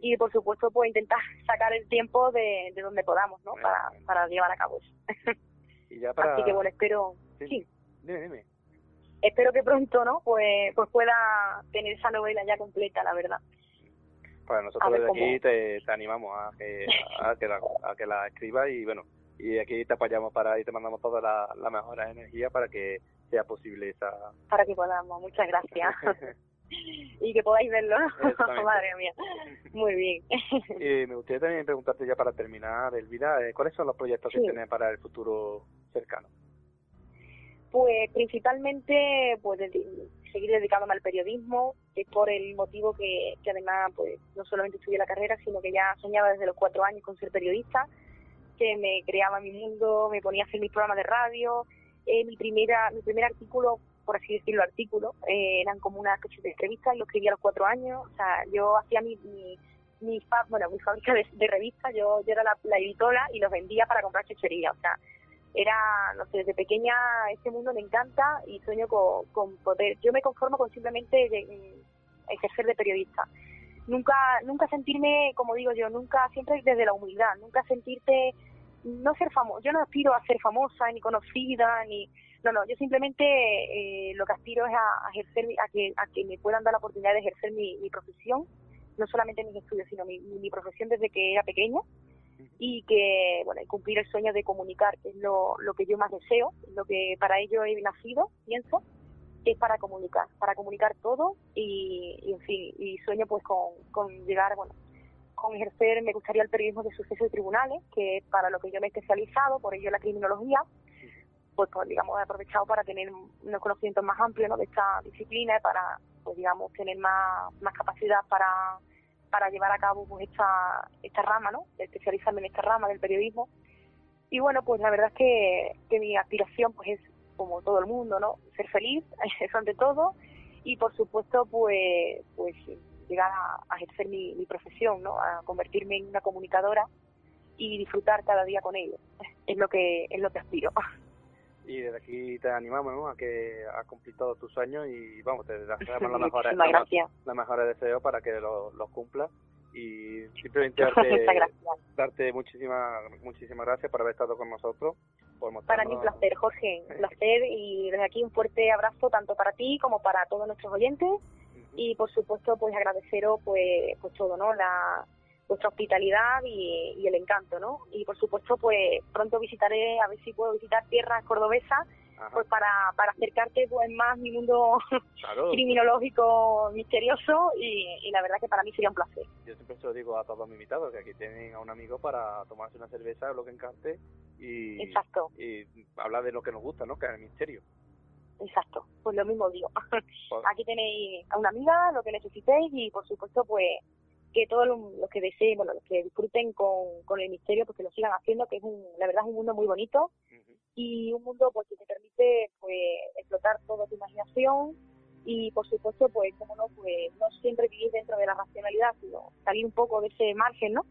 y por supuesto pues intentar sacar el tiempo de, de donde podamos no para, para llevar a cabo eso. Y ya para... así que bueno espero sí, Dime, dime. espero que pronto no pues pues pueda tener esa novela ya completa la verdad. Pues nosotros desde aquí te, te, animamos a que a que la, a que la escribas y bueno y aquí te apoyamos para y te mandamos toda la, la mejor energía para que sea posible esa para que podamos muchas gracias y que podáis verlo, Madre mía. Muy bien. y me gustaría también preguntarte ya para terminar, Elvira, eh, ¿cuáles son los proyectos que tienes para el futuro cercano? Pues principalmente pues seguir dedicándome al periodismo, es por el motivo que, que además pues no solamente estudié la carrera, sino que ya soñaba desde los cuatro años con ser periodista, que me creaba mi mundo, me ponía a hacer mis programas de radio, eh, mi primera mi primer artículo por así decirlo, artículos, eh, eran como una especie de entrevistas, lo escribía a los cuatro años, o sea, yo hacía mi, mi, mi, bueno, mi fábrica de, revistas, yo, yo era la, editora y los vendía para comprar chuchería, o sea, era, no sé, desde pequeña este mundo me encanta y sueño con, poder, yo me conformo con simplemente mm, ejercer de periodista. Nunca, nunca sentirme, como digo yo, nunca, siempre desde la humildad, nunca sentirte, no ser famoso, yo no aspiro a ser famosa, ni conocida, ni, no, no, yo simplemente eh, lo que aspiro es a, ejercer, a que, a que me puedan dar la oportunidad de ejercer mi, profesión, no solamente mis estudios, sino mi, mi profesión desde que era pequeña y que, bueno, y cumplir el sueño de comunicar, que es lo, lo que yo más deseo, lo que para ello he nacido, pienso, es para comunicar, para comunicar todo y, y en fin, y sueño pues con, con llegar, bueno, con ejercer, me gustaría el periodismo de sucesos y tribunales, que es para lo que yo me he especializado, por ello la criminología, pues, pues, digamos he aprovechado para tener unos conocimientos más amplios de esta disciplina y para pues digamos tener más, más capacidad para, para llevar a cabo pues esta, esta rama, ¿no? especializarme en esta rama del periodismo. Y bueno, pues la verdad es que, que mi aspiración pues es como todo el mundo, ¿no? Ser feliz, eso ante todo, y por supuesto pues pues llegar a, ejercer mi, mi, profesión, ¿no? A convertirme en una comunicadora y disfrutar cada día con ellos. Es lo que es lo que aspiro. Y desde aquí te animamos ¿no? a que has cumplido tus sueños y vamos, te damos las mejores, la, mejores deseos para que los lo cumplas y simplemente darte, darte muchísimas muchísimas gracias por haber estado con nosotros. para mí un placer, Jorge, un placer y desde aquí un fuerte abrazo tanto para ti como para todos nuestros oyentes y por supuesto pues agradeceros pues pues todo, ¿no? La vuestra hospitalidad y, el encanto, ¿no? Y por supuesto pues pronto visitaré a ver si puedo visitar tierras cordobesas pues para, para acercarte pues más mi mundo criminológico misterioso y, la verdad que para mí sería un placer. Yo siempre se lo digo a todos mis invitados, que aquí tienen a un amigo para tomarse una cerveza lo que encarte y, Exacto. y hablar de lo que nos gusta, ¿no? Que es el misterio. Exacto, pues lo mismo digo. Pues aquí tenéis a una amiga, lo que necesitéis y por supuesto pues que todos los, que deseen, bueno, los que disfruten con, con el misterio, pues que lo sigan haciendo, que es un, la verdad es un mundo muy bonito y un mundo pues que te permite pues explotar toda tu imaginación y por supuesto pues como no pues no siempre vivir dentro de la racionalidad sino salir un poco de ese margen no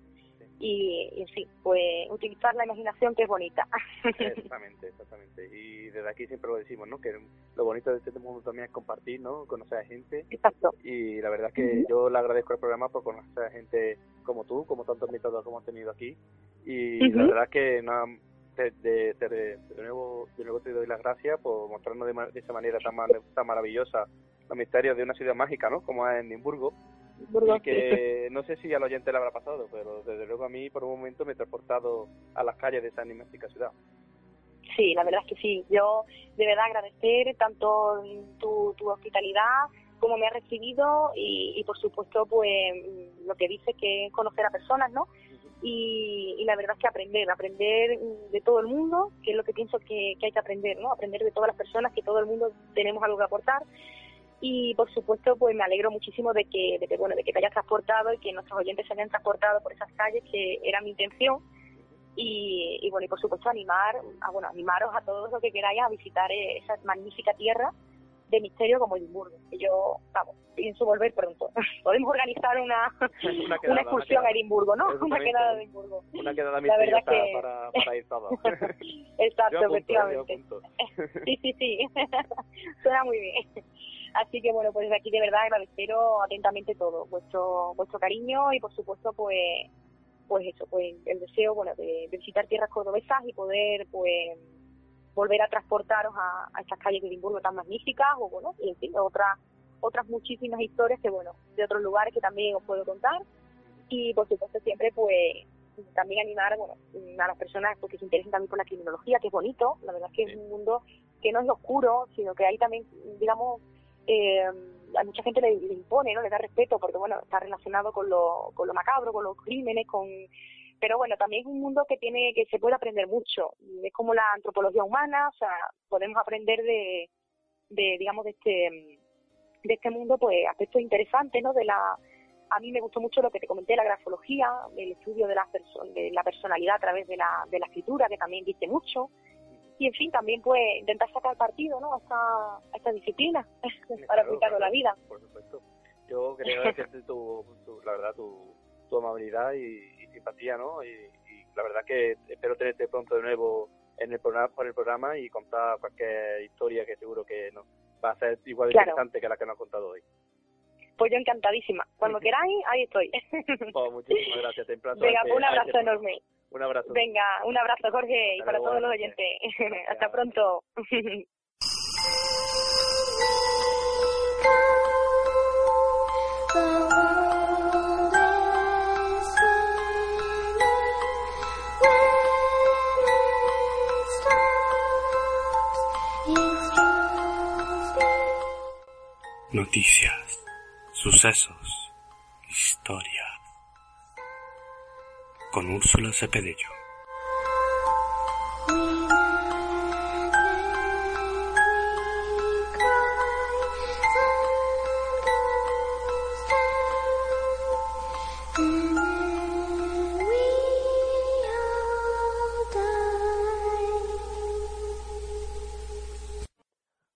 y, y sí pues utilizar la imaginación que es bonita. Exactamente exactamente. Y desde aquí siempre lo decimos no que lo bonito de este mundo también es compartir no conocer a gente. Exacto. Y la verdad es que yo le agradezco al programa por conocer a gente como tú como tantos invitados que hemos tenido aquí. Y la verdad es que no de, de, de, nuevo, de nuevo te doy las gracias por mostrarnos de, esa manera tan, tan maravillosa los misterios de una ciudad mágica, ¿no? Como es Edimburgo. Y que no sé si al oyente le habrá pasado, pero desde luego a mí por un momento me he transportado a las calles de esa enigmática ciudad. Sí, la verdad es que sí. Yo de verdad agradecer tanto tu, tu hospitalidad como me ha recibido y, y por supuesto pues lo que dice que es conocer a personas, ¿no? y, la verdad es que aprender, aprender de todo el mundo, que es lo que pienso que, hay que aprender, ¿no? Aprender de todas las personas, que todo el mundo tenemos algo que aportar y por supuesto pues me alegro muchísimo de que, de que bueno de que te hayas transportado y que nuestros oyentes se hayan transportado por esas calles que era mi intención y, y bueno y por supuesto animar a, bueno animaros a todos los que queráis a visitar esa magnífica tierra de misterio como Edimburgo. Que yo, vamos, pienso volver pronto. Podemos organizar una, una, excursión a Edimburgo, ¿no? Una quedada de Edimburgo. Una quedada misteriosa para, para ir todos. Exacto, efectivamente. sí, sí, sí. Suena muy bien. Así que bueno, pues desde aquí de verdad agradeceros atentamente todo, vuestro vuestro cariño y por supuesto pues pues eso, pues el deseo bueno de, de visitar tierras cordobesas y poder pues volver a transportaros a, a estas calles de Edimburgo tan magníficas o bueno, y en fin, otras otras muchísimas historias que bueno, de otros lugares que también os puedo contar. Y por supuesto siempre pues también animar bueno, a las personas porque se interesen también por la criminología, que es bonito, la verdad es que es un mundo que no es oscuro, sino que hay también, digamos, eh, a mucha gente le, impone, ¿no? Le da respeto porque, bueno, está relacionado con lo, con lo macabro, con los crímenes, con pero bueno, también es un mundo que tiene que se puede aprender mucho. Es como la antropología humana, o sea, podemos aprender de, de digamos, de este de este mundo, pues aspectos interesantes, ¿no? De la a mí me gustó mucho lo que te comenté, la grafología, el estudio de la, de la personalidad a través de la, de la escritura, que también dice mucho. Y en fin, también pues intentar sacar partido, ¿no? A esta, a esta disciplina para aplicarlo a la vida. Por supuesto. Yo creo que tu, tu, la verdad, tu, tu amabilidad y, simpatía, ¿no? Y, la verdad que espero tenerte pronto de nuevo en el programa, por el programa y contar cualquier historia que seguro que no, va a ser igual de interesante que la que nos has contado hoy. Pues yo encantadísima. Cuando queráis, ahí estoy. Oh, muchísimas gracias. Te Venga, un abrazo enorme. Un abrazo. Venga, un abrazo, Jorge, y para todos los oyentes. Hasta pronto. Noticias, sucesos, historia. Con Úrsula Cepedillo.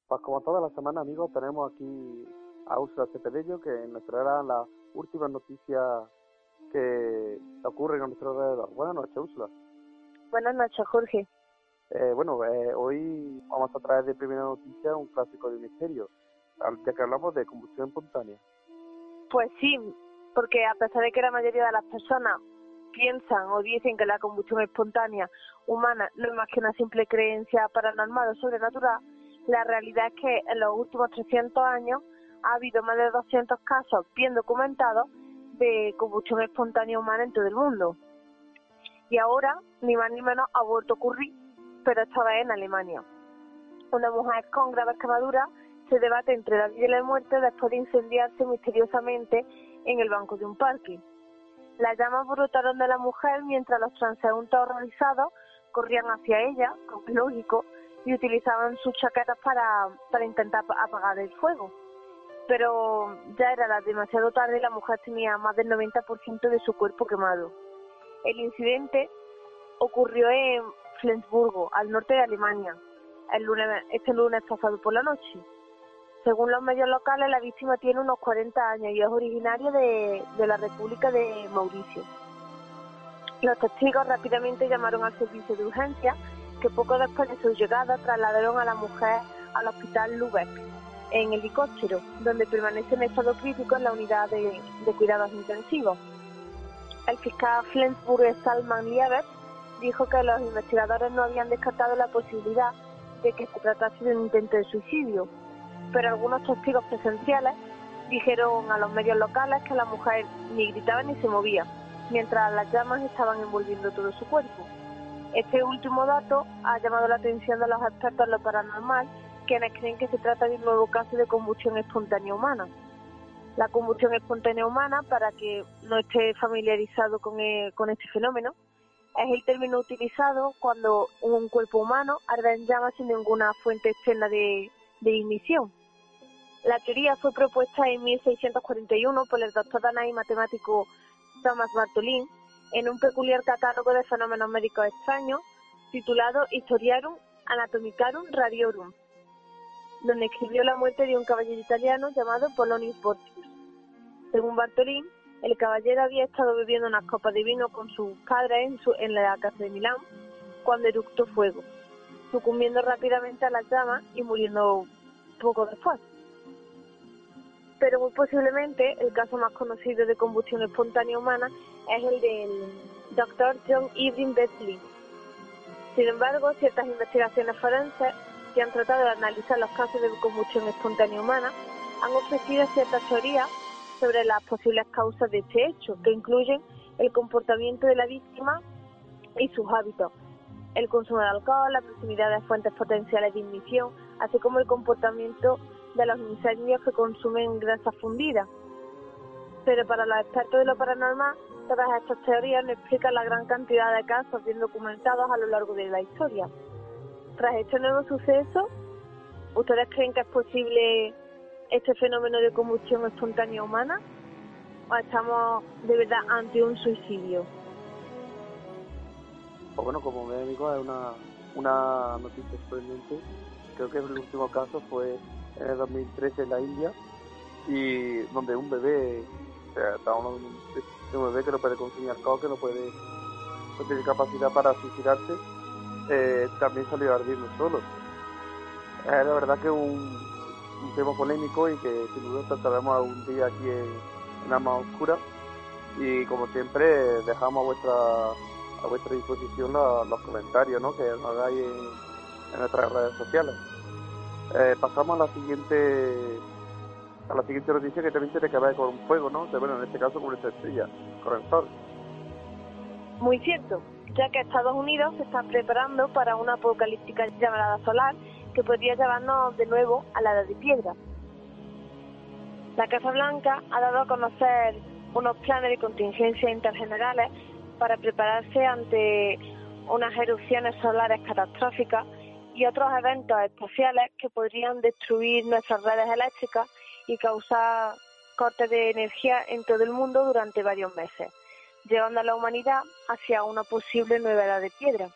Pues como toda la semana, amigos, tenemos aquí a Úrsula Cepedello, que nos traerá las últimas noticias que ocurren a nuestro alrededor. Buenas noches, Úrsula. Buenas noches, Jorge. Eh, bueno, eh, hoy vamos a traer de primera noticia un clásico de misterio, ya que hablamos de combustión espontánea. Pues sí, porque a pesar de que la mayoría de las personas piensan o dicen que la combustión espontánea humana no es más que una simple creencia paranormal o sobrenatural, la realidad es que en los últimos 300 años ha habido más de 200 casos bien documentados de combustión espontánea humana en todo el mundo. Y ahora, ni más ni menos, ha vuelto a ocurrir, pero esta vez en Alemania. Una mujer con graves quemaduras se debate entre la vida y la muerte después de incendiarse misteriosamente en el banco de un parque. Las llamas brotaron de la mujer mientras los transeúntes horrorizados corrían hacia ella, como lógico, y utilizaban sus chaquetas para, para intentar apagar el fuego. Pero ya era demasiado tarde y la mujer tenía más del 90% de su cuerpo quemado. El incidente ocurrió en Flensburgo, al norte de Alemania, el lunes, este lunes pasado por la noche. Según los medios locales, la víctima tiene unos 40 años y es originaria de, la República de Mauricio. Los testigos rápidamente llamaron al servicio de urgencia, que poco después de su llegada trasladaron a la mujer al hospital Lübeck en helicóptero, donde permanece en estado crítico en la unidad de, cuidados intensivos. El fiscal Flensburg Salman Lieber dijo que los investigadores no habían descartado la posibilidad de que se tratase de un intento de suicidio, pero algunos testigos presenciales dijeron a los medios locales que la mujer ni gritaba ni se movía, mientras las llamas estaban envolviendo todo su cuerpo. Este último dato ha llamado la atención de los expertos en lo paranormal, quienes creen que se trata de un nuevo caso de combustión espontánea humana. La combustión espontánea humana, para que no esté familiarizado con, eh, con este fenómeno, es el término utilizado cuando un cuerpo humano arde en llamas sin ninguna fuente externa de, de ignición. La teoría fue propuesta en 1641 por el doctor danés y matemático Thomas Bartholin en un peculiar catálogo de fenómenos médicos extraños titulado Historiarum Anatomicarum Radiorum, donde escribió la muerte de un caballero italiano llamado Polonius Borgius. Según Bartolín, el caballero había estado bebiendo unas copas de vino con sus padres en, su, en la casa de Milán cuando eructó fuego, sucumbiendo rápidamente a las llamas y muriendo poco después pero muy posiblemente el caso más conocido de combustión espontánea humana es el del Dr. John Irving Besley. Sin embargo, ciertas investigaciones forenses que han tratado de analizar los casos de combustión espontánea humana han ofrecido ciertas teorías sobre las posibles causas de este hecho, que incluyen el comportamiento de la víctima y sus hábitos, el consumo de alcohol, la proximidad de fuentes potenciales de ignición, así como el comportamiento de los incendios que consumen grasa fundida. Pero para los expertos de lo paranormal, todas estas teorías no explican la gran cantidad de casos bien documentados a lo largo de la historia. Tras este nuevo suceso, ¿ustedes creen que es posible este fenómeno de combustión espontánea humana? ¿O estamos de verdad ante un suicidio? Pues bueno, como médico es una, una noticia sorprendente. Creo que el último caso fue en el 2013 en la India y donde un bebé, o sea, está uno un bebé que no puede consumir alcohol, que no puede, no tiene capacidad para suicidarse, eh, también salió ardiendo solo. Es la verdad que un, un, tema polémico y que sin duda trataremos algún día aquí en, en Alma Oscura y como siempre dejamos a vuestra a vuestra disposición los, comentarios ¿no? que nos hagáis en nuestras redes sociales. Eh, pasamos a la siguiente a la siguiente noticia que también tiene que ver con un fuego, ¿no? bueno, en este caso con esta estrella, con el sol. Muy cierto, ya que Estados Unidos se está preparando para una apocalíptica llamada solar que podría llevarnos de nuevo a la edad de piedra. La Casa Blanca ha dado a conocer unos planes de contingencia intergenerales para prepararse ante unas erupciones solares catastróficas y otros eventos especiales que podrían destruir nuestras redes eléctricas y causar cortes de energía en todo el mundo durante varios meses, llevando a la humanidad hacia una posible nueva edad de piedra.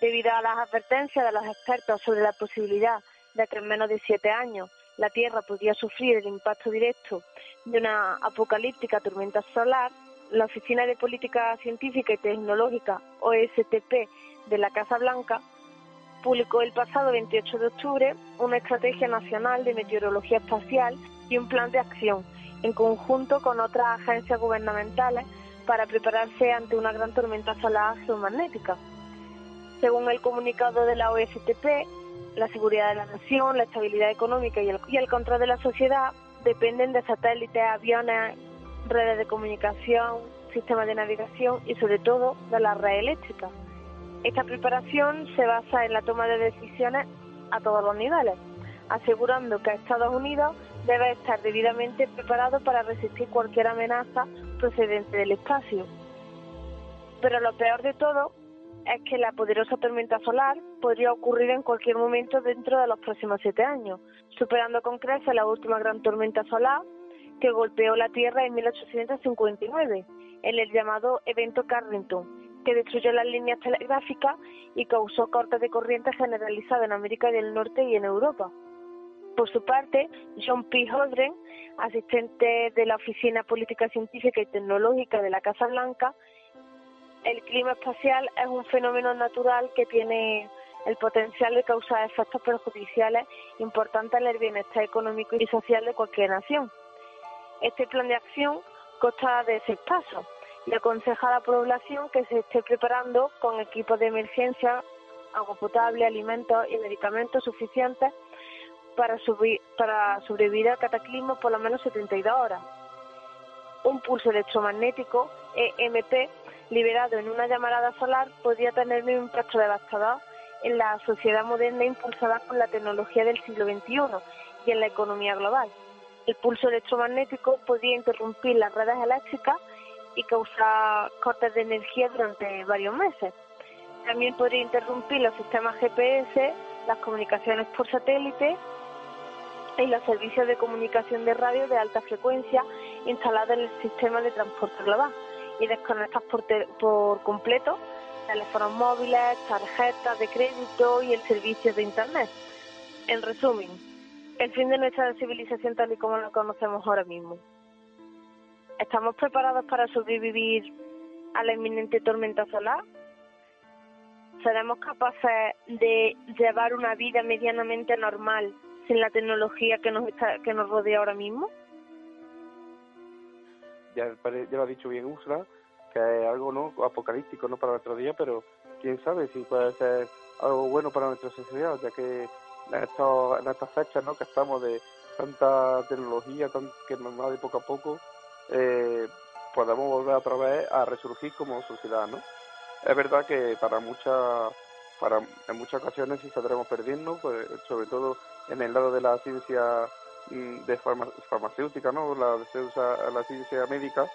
Debido a las advertencias de los expertos sobre la posibilidad de que en menos de siete años la Tierra podría sufrir el impacto directo de una apocalíptica tormenta solar, la Oficina de Política Científica y Tecnológica, OSTP, de la Casa Blanca, publicó el pasado 28 de octubre una estrategia nacional de meteorología espacial y un plan de acción en conjunto con otras agencias gubernamentales para prepararse ante una gran tormenta solar geomagnética. Según el comunicado de la OSTP, la seguridad de la nación, la estabilidad económica y el, y el control de la sociedad dependen de satélites, aviones, redes de comunicación, sistemas de navegación y sobre todo de la red eléctrica. Esta preparación se basa en la toma de decisiones a todos los niveles, asegurando que Estados Unidos debe estar debidamente preparado para resistir cualquier amenaza procedente del espacio. Pero lo peor de todo es que la poderosa tormenta solar podría ocurrir en cualquier momento dentro de los próximos siete años, superando con creces la última gran tormenta solar que golpeó la Tierra en 1859, en el llamado evento Carrington, que destruyó las líneas telegráficas y causó cortes de corriente generalizados en América del Norte y en Europa. Por su parte, John P. Holdren, asistente de la Oficina Política Científica y Tecnológica de la Casa Blanca, el clima espacial es un fenómeno natural que tiene el potencial de causar efectos perjudiciales importantes en el bienestar económico y social de cualquier nación. Este plan de acción consta de seis pasos y aconseja a la población que se esté preparando con equipos de emergencia, agua potable, alimentos y medicamentos suficientes para, para sobrevivir al cataclismo por lo menos 72 horas. Un pulso electromagnético, EMP, liberado en una llamarada solar, podría tener un impacto devastador en la sociedad moderna impulsada por la tecnología del siglo XXI y en la economía global. El pulso electromagnético podría interrumpir las redes eléctricas y causar cortes de energía durante varios meses. También podría interrumpir los sistemas GPS, las comunicaciones por satélite y los servicios de comunicación de radio de alta frecuencia instalados en el sistema de transporte global y desconectar por, por completo teléfonos móviles, tarjetas de crédito y el servicio de Internet. En resumen, el fin de nuestra civilización tal y como la conocemos ahora mismo. ¿Estamos preparados para sobrevivir a la inminente tormenta solar? ¿Seremos capaces de llevar una vida medianamente normal sin la tecnología que nos, que nos rodea ahora mismo? Ya, lo ha dicho bien Ursula, que es algo no apocalíptico no para nuestro día, pero quién sabe si puede ser algo bueno para nuestra sociedad, ya que en, estas fechas ¿no? que estamos de tanta tecnología tan, que nos va poco a poco, eh, podemos volver otra vez a resurgir como sociedad, ¿no? Es verdad que para muchas para en muchas ocasiones sí saldremos perdiendo, pues, sobre todo en el lado de la ciencia mm, de farmacéutica, ¿no? La, ciencia médica,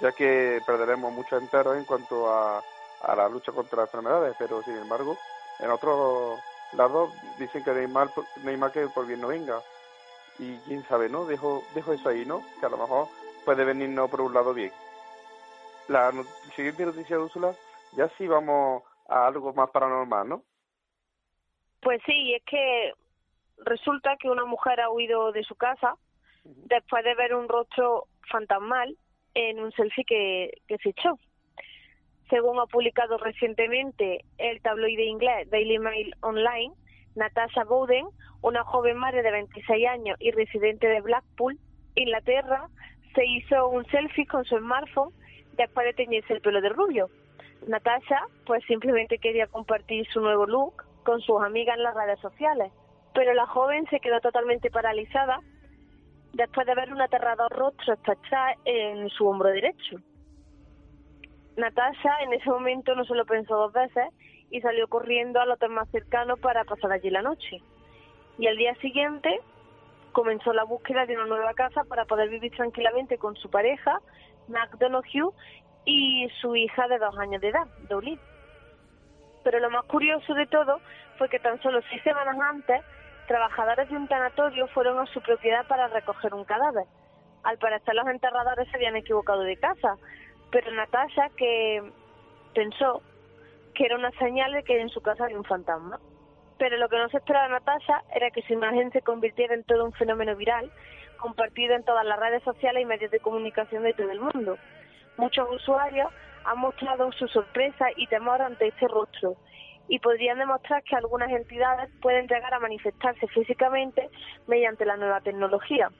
ya que perderemos mucho entero en cuanto a, a la lucha contra las enfermedades, pero sin embargo, en otros lados dicen que no hay mal, no mal que por bien no venga. Y quién sabe, ¿no? Dejo, dejo eso ahí, ¿no? Que a lo mejor puede venirnos por un lado bien. La siguiente noticia de ya sí vamos a algo más paranormal, ¿no? Pues sí, es que resulta que una mujer ha huido de su casa después de ver un rostro fantasmal en un selfie que, que se echó. Según ha publicado recientemente el tabloide inglés Daily Mail Online, Natasha Bowden, una joven madre de 26 años y residente de Blackpool, Inglaterra, se hizo un selfie con su smartphone después de teñirse el pelo de rubio. Natasha, pues simplemente quería compartir su nuevo look con sus amigas en las redes sociales, pero la joven se quedó totalmente paralizada después de ver un aterrador rostro estachar en su hombro derecho. Natasha en ese momento no se lo pensó dos veces y salió corriendo al hotel más cercano para pasar allí la noche. Y al día siguiente comenzó la búsqueda de una nueva casa para poder vivir tranquilamente con su pareja, Mac Donoghue, y su hija de dos años de edad, Dolly. Pero lo más curioso de todo fue que tan solo seis semanas antes, trabajadores de un tanatorio fueron a su propiedad para recoger un cadáver. Al parecer los enterradores se habían equivocado de casa, pero Natasha que pensó que era una señal de que en su casa había un fantasma. Pero lo que no se esperaba Natasha era que su imagen se convirtiera en todo un fenómeno viral, compartido en todas las redes sociales y medios de comunicación de todo el mundo. Muchos usuarios han mostrado su sorpresa y temor ante este rostro y podrían demostrar que algunas entidades pueden llegar a manifestarse físicamente mediante la nueva tecnología.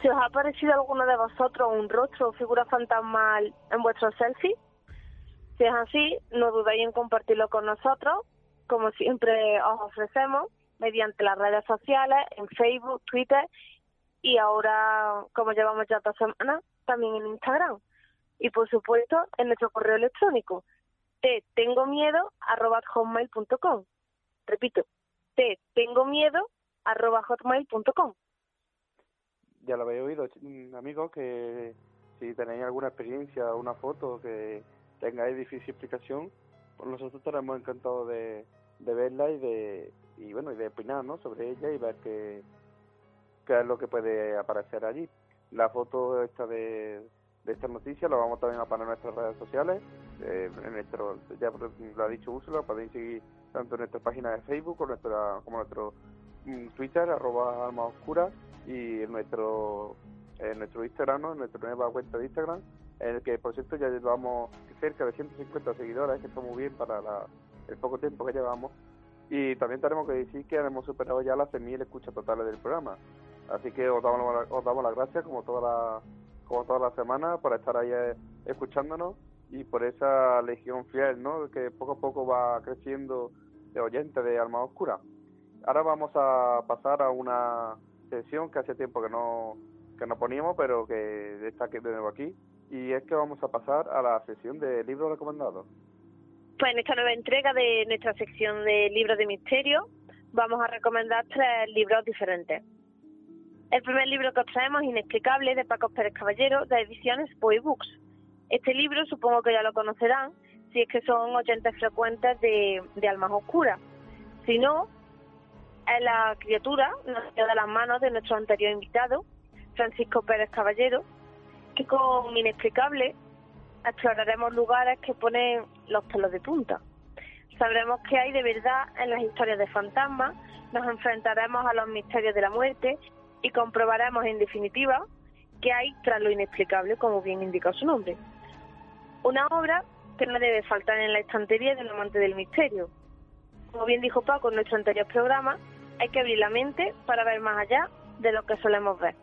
¿Se os ha parecido alguno de vosotros un rostro o figura fantasmal en vuestro selfie? Si es así, no dudéis en compartirlo con nosotros, como siempre os ofrecemos, mediante las redes sociales, en Facebook, Twitter y ahora, como llevamos ya dos semanas, también en Instagram. Y por supuesto, en nuestro correo electrónico, te tengo miedo arroba hotmail.com. Repito, te tengo miedo arroba hotmail.com. Ya lo habéis oído, amigos, que si tenéis alguna experiencia, una foto que tengáis difícil explicación, pues nosotros estaremos encantados de, de verla y de y bueno y de opinar ¿no? sobre ella y ver qué, qué es lo que puede aparecer allí. La foto esta de, de esta noticia la vamos también a poner en nuestras redes sociales, eh, en nuestro, ya lo ha dicho Úrsula, podéis seguir tanto en nuestra página de Facebook como, nuestra, como nuestro mm, Twitter, arroba alma oscura, y en nuestro, en nuestro Instagram, en nuestra nueva cuenta de Instagram, en el que por cierto ya llevamos cerca de 150 seguidores, que está muy bien para el poco tiempo que llevamos. Y también tenemos que decir que hemos superado ya las 100.000 escuchas totales del programa. Así que os damos, os damos las gracias como toda la, como toda la semana por estar ahí eh, escuchándonos y por esa legión fiel, ¿no? Que poco a poco va creciendo de oyentes de Alma Oscura. Ahora vamos a pasar a una sesión que hace tiempo que no que no poníamos, pero que está de nuevo aquí, y es que vamos a pasar a la sesión de libros recomendados. Pues en esta nueva entrega de nuestra sección de libros de misterio vamos a recomendar tres libros diferentes. El primer libro que os traemos Inexplicable de Paco Pérez Caballero de ediciones Boy Books. Este libro supongo que ya lo conocerán si es que son oyentes frecuentes de, de Almas Oscuras. Si no, es la criatura nació de las manos de nuestro anterior invitado, Francisco Pérez Caballero, que con Inexplicable exploraremos lugares que ponen los pelos de punta. Sabremos qué hay de verdad en las historias de fantasmas, nos enfrentaremos a los misterios de la muerte y comprobaremos en definitiva qué hay tras lo inexplicable, como bien indica su nombre. Una obra que no debe faltar en la estantería del amante del misterio. Como bien dijo Paco en nuestro anterior programa, hay que abrir la mente para ver más allá de lo que solemos ver.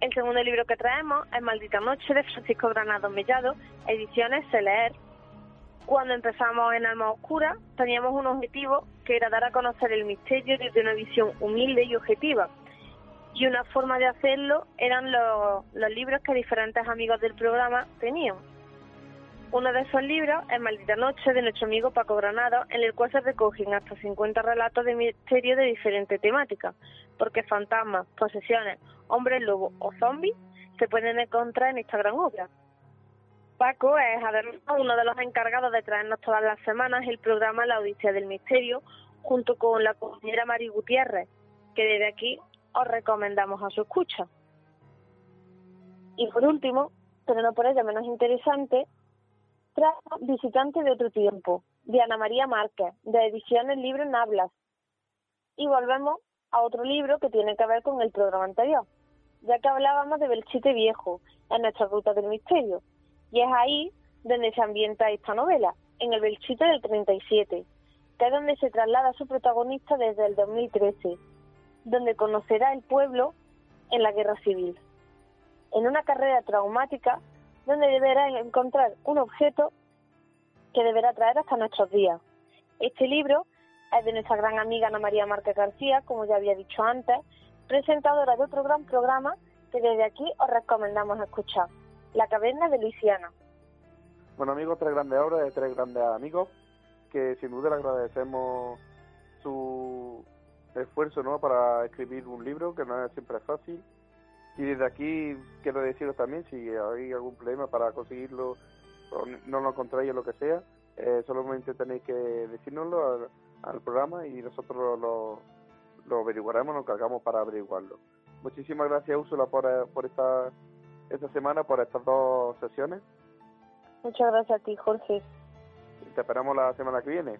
El segundo libro que traemos es Maldita Noche de Francisco Granado Mellado, ediciones Se Leer. Cuando empezamos en Alma Oscura, teníamos un objetivo que era dar a conocer el misterio desde una visión humilde y objetiva. Y una forma de hacerlo eran los, libros que diferentes amigos del programa tenían. Uno de esos libros es Maldita Noche de nuestro amigo Paco Granado, en el cual se recogen hasta 50 relatos de misterio de diferentes temáticas, porque fantasmas, posesiones, hombres lobo o zombies se pueden encontrar en esta gran obra. Paco es además uno de los encargados de traernos todas las semanas el programa La Odisea del Misterio, junto con la compañera Mari Gutiérrez, que desde aquí os recomendamos a su escucha. Y por último, pero no por ello menos interesante, trajo Visitante de otro tiempo, de Ana María Márquez, de Ediciones Libro en Hablas. Y volvemos a otro libro que tiene que ver con el programa anterior, ya que hablábamos de Belchite Viejo en nuestra ruta del misterio. Y es ahí donde se ambienta esta novela, en el Belchite del 37, que es donde se traslada su protagonista desde el 2013, donde conocerá el pueblo en la guerra civil. En una carrera traumática donde deberá encontrar un objeto que deberá traer hasta nuestros días. Este libro es de nuestra gran amiga Ana María Márquez García, como ya había dicho antes, presentadora de otro gran programa que desde aquí os recomendamos escuchar, La Caverna de Luisiana. Bueno amigos, tres grandes obras de tres grandes amigos que sin duda le agradecemos su esfuerzo ¿no? para escribir un libro que no es siempre fácil y desde aquí quiero deciros también si hay algún problema para conseguirlo o no lo encontráis o lo que sea eh, solamente tenéis que decírnoslo al, programa y nosotros lo, averiguaremos, nos cargamos para averiguarlo. Muchísimas gracias Úrsula por, eh, por esta, esta semana, por estas dos sesiones. Muchas gracias a ti Jorge. Te esperamos la semana que viene.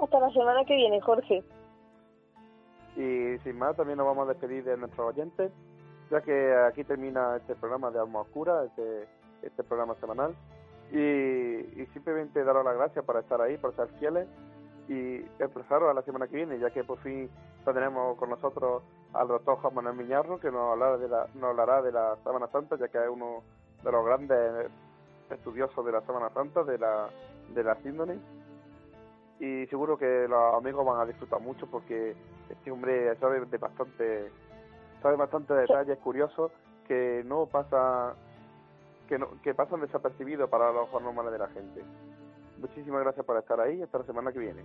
Hasta la semana que viene, Jorge. Y sin más, también nos vamos a despedir de nuestros oyentes, ya que aquí termina este programa de Alma Oscura, este, este programa semanal. Y, simplemente daros las gracias por estar ahí, por ser fieles y expresaros a la semana que viene, ya que por fin tendremos con nosotros al doctor Juan Manuel Miñarro, que nos hablará de la, nos hablará de la Sábana Santa, ya que es uno de los grandes estudiosos de la Sábana Santa, de la, de la síndrome. Y seguro que los amigos van a disfrutar mucho porque este hombre sabe de bastante, sabe bastante detalles curiosos que no pasa que, no, que pasan desapercibidos para los ojos normales de la gente. Muchísimas gracias por estar ahí. Hasta la semana que viene.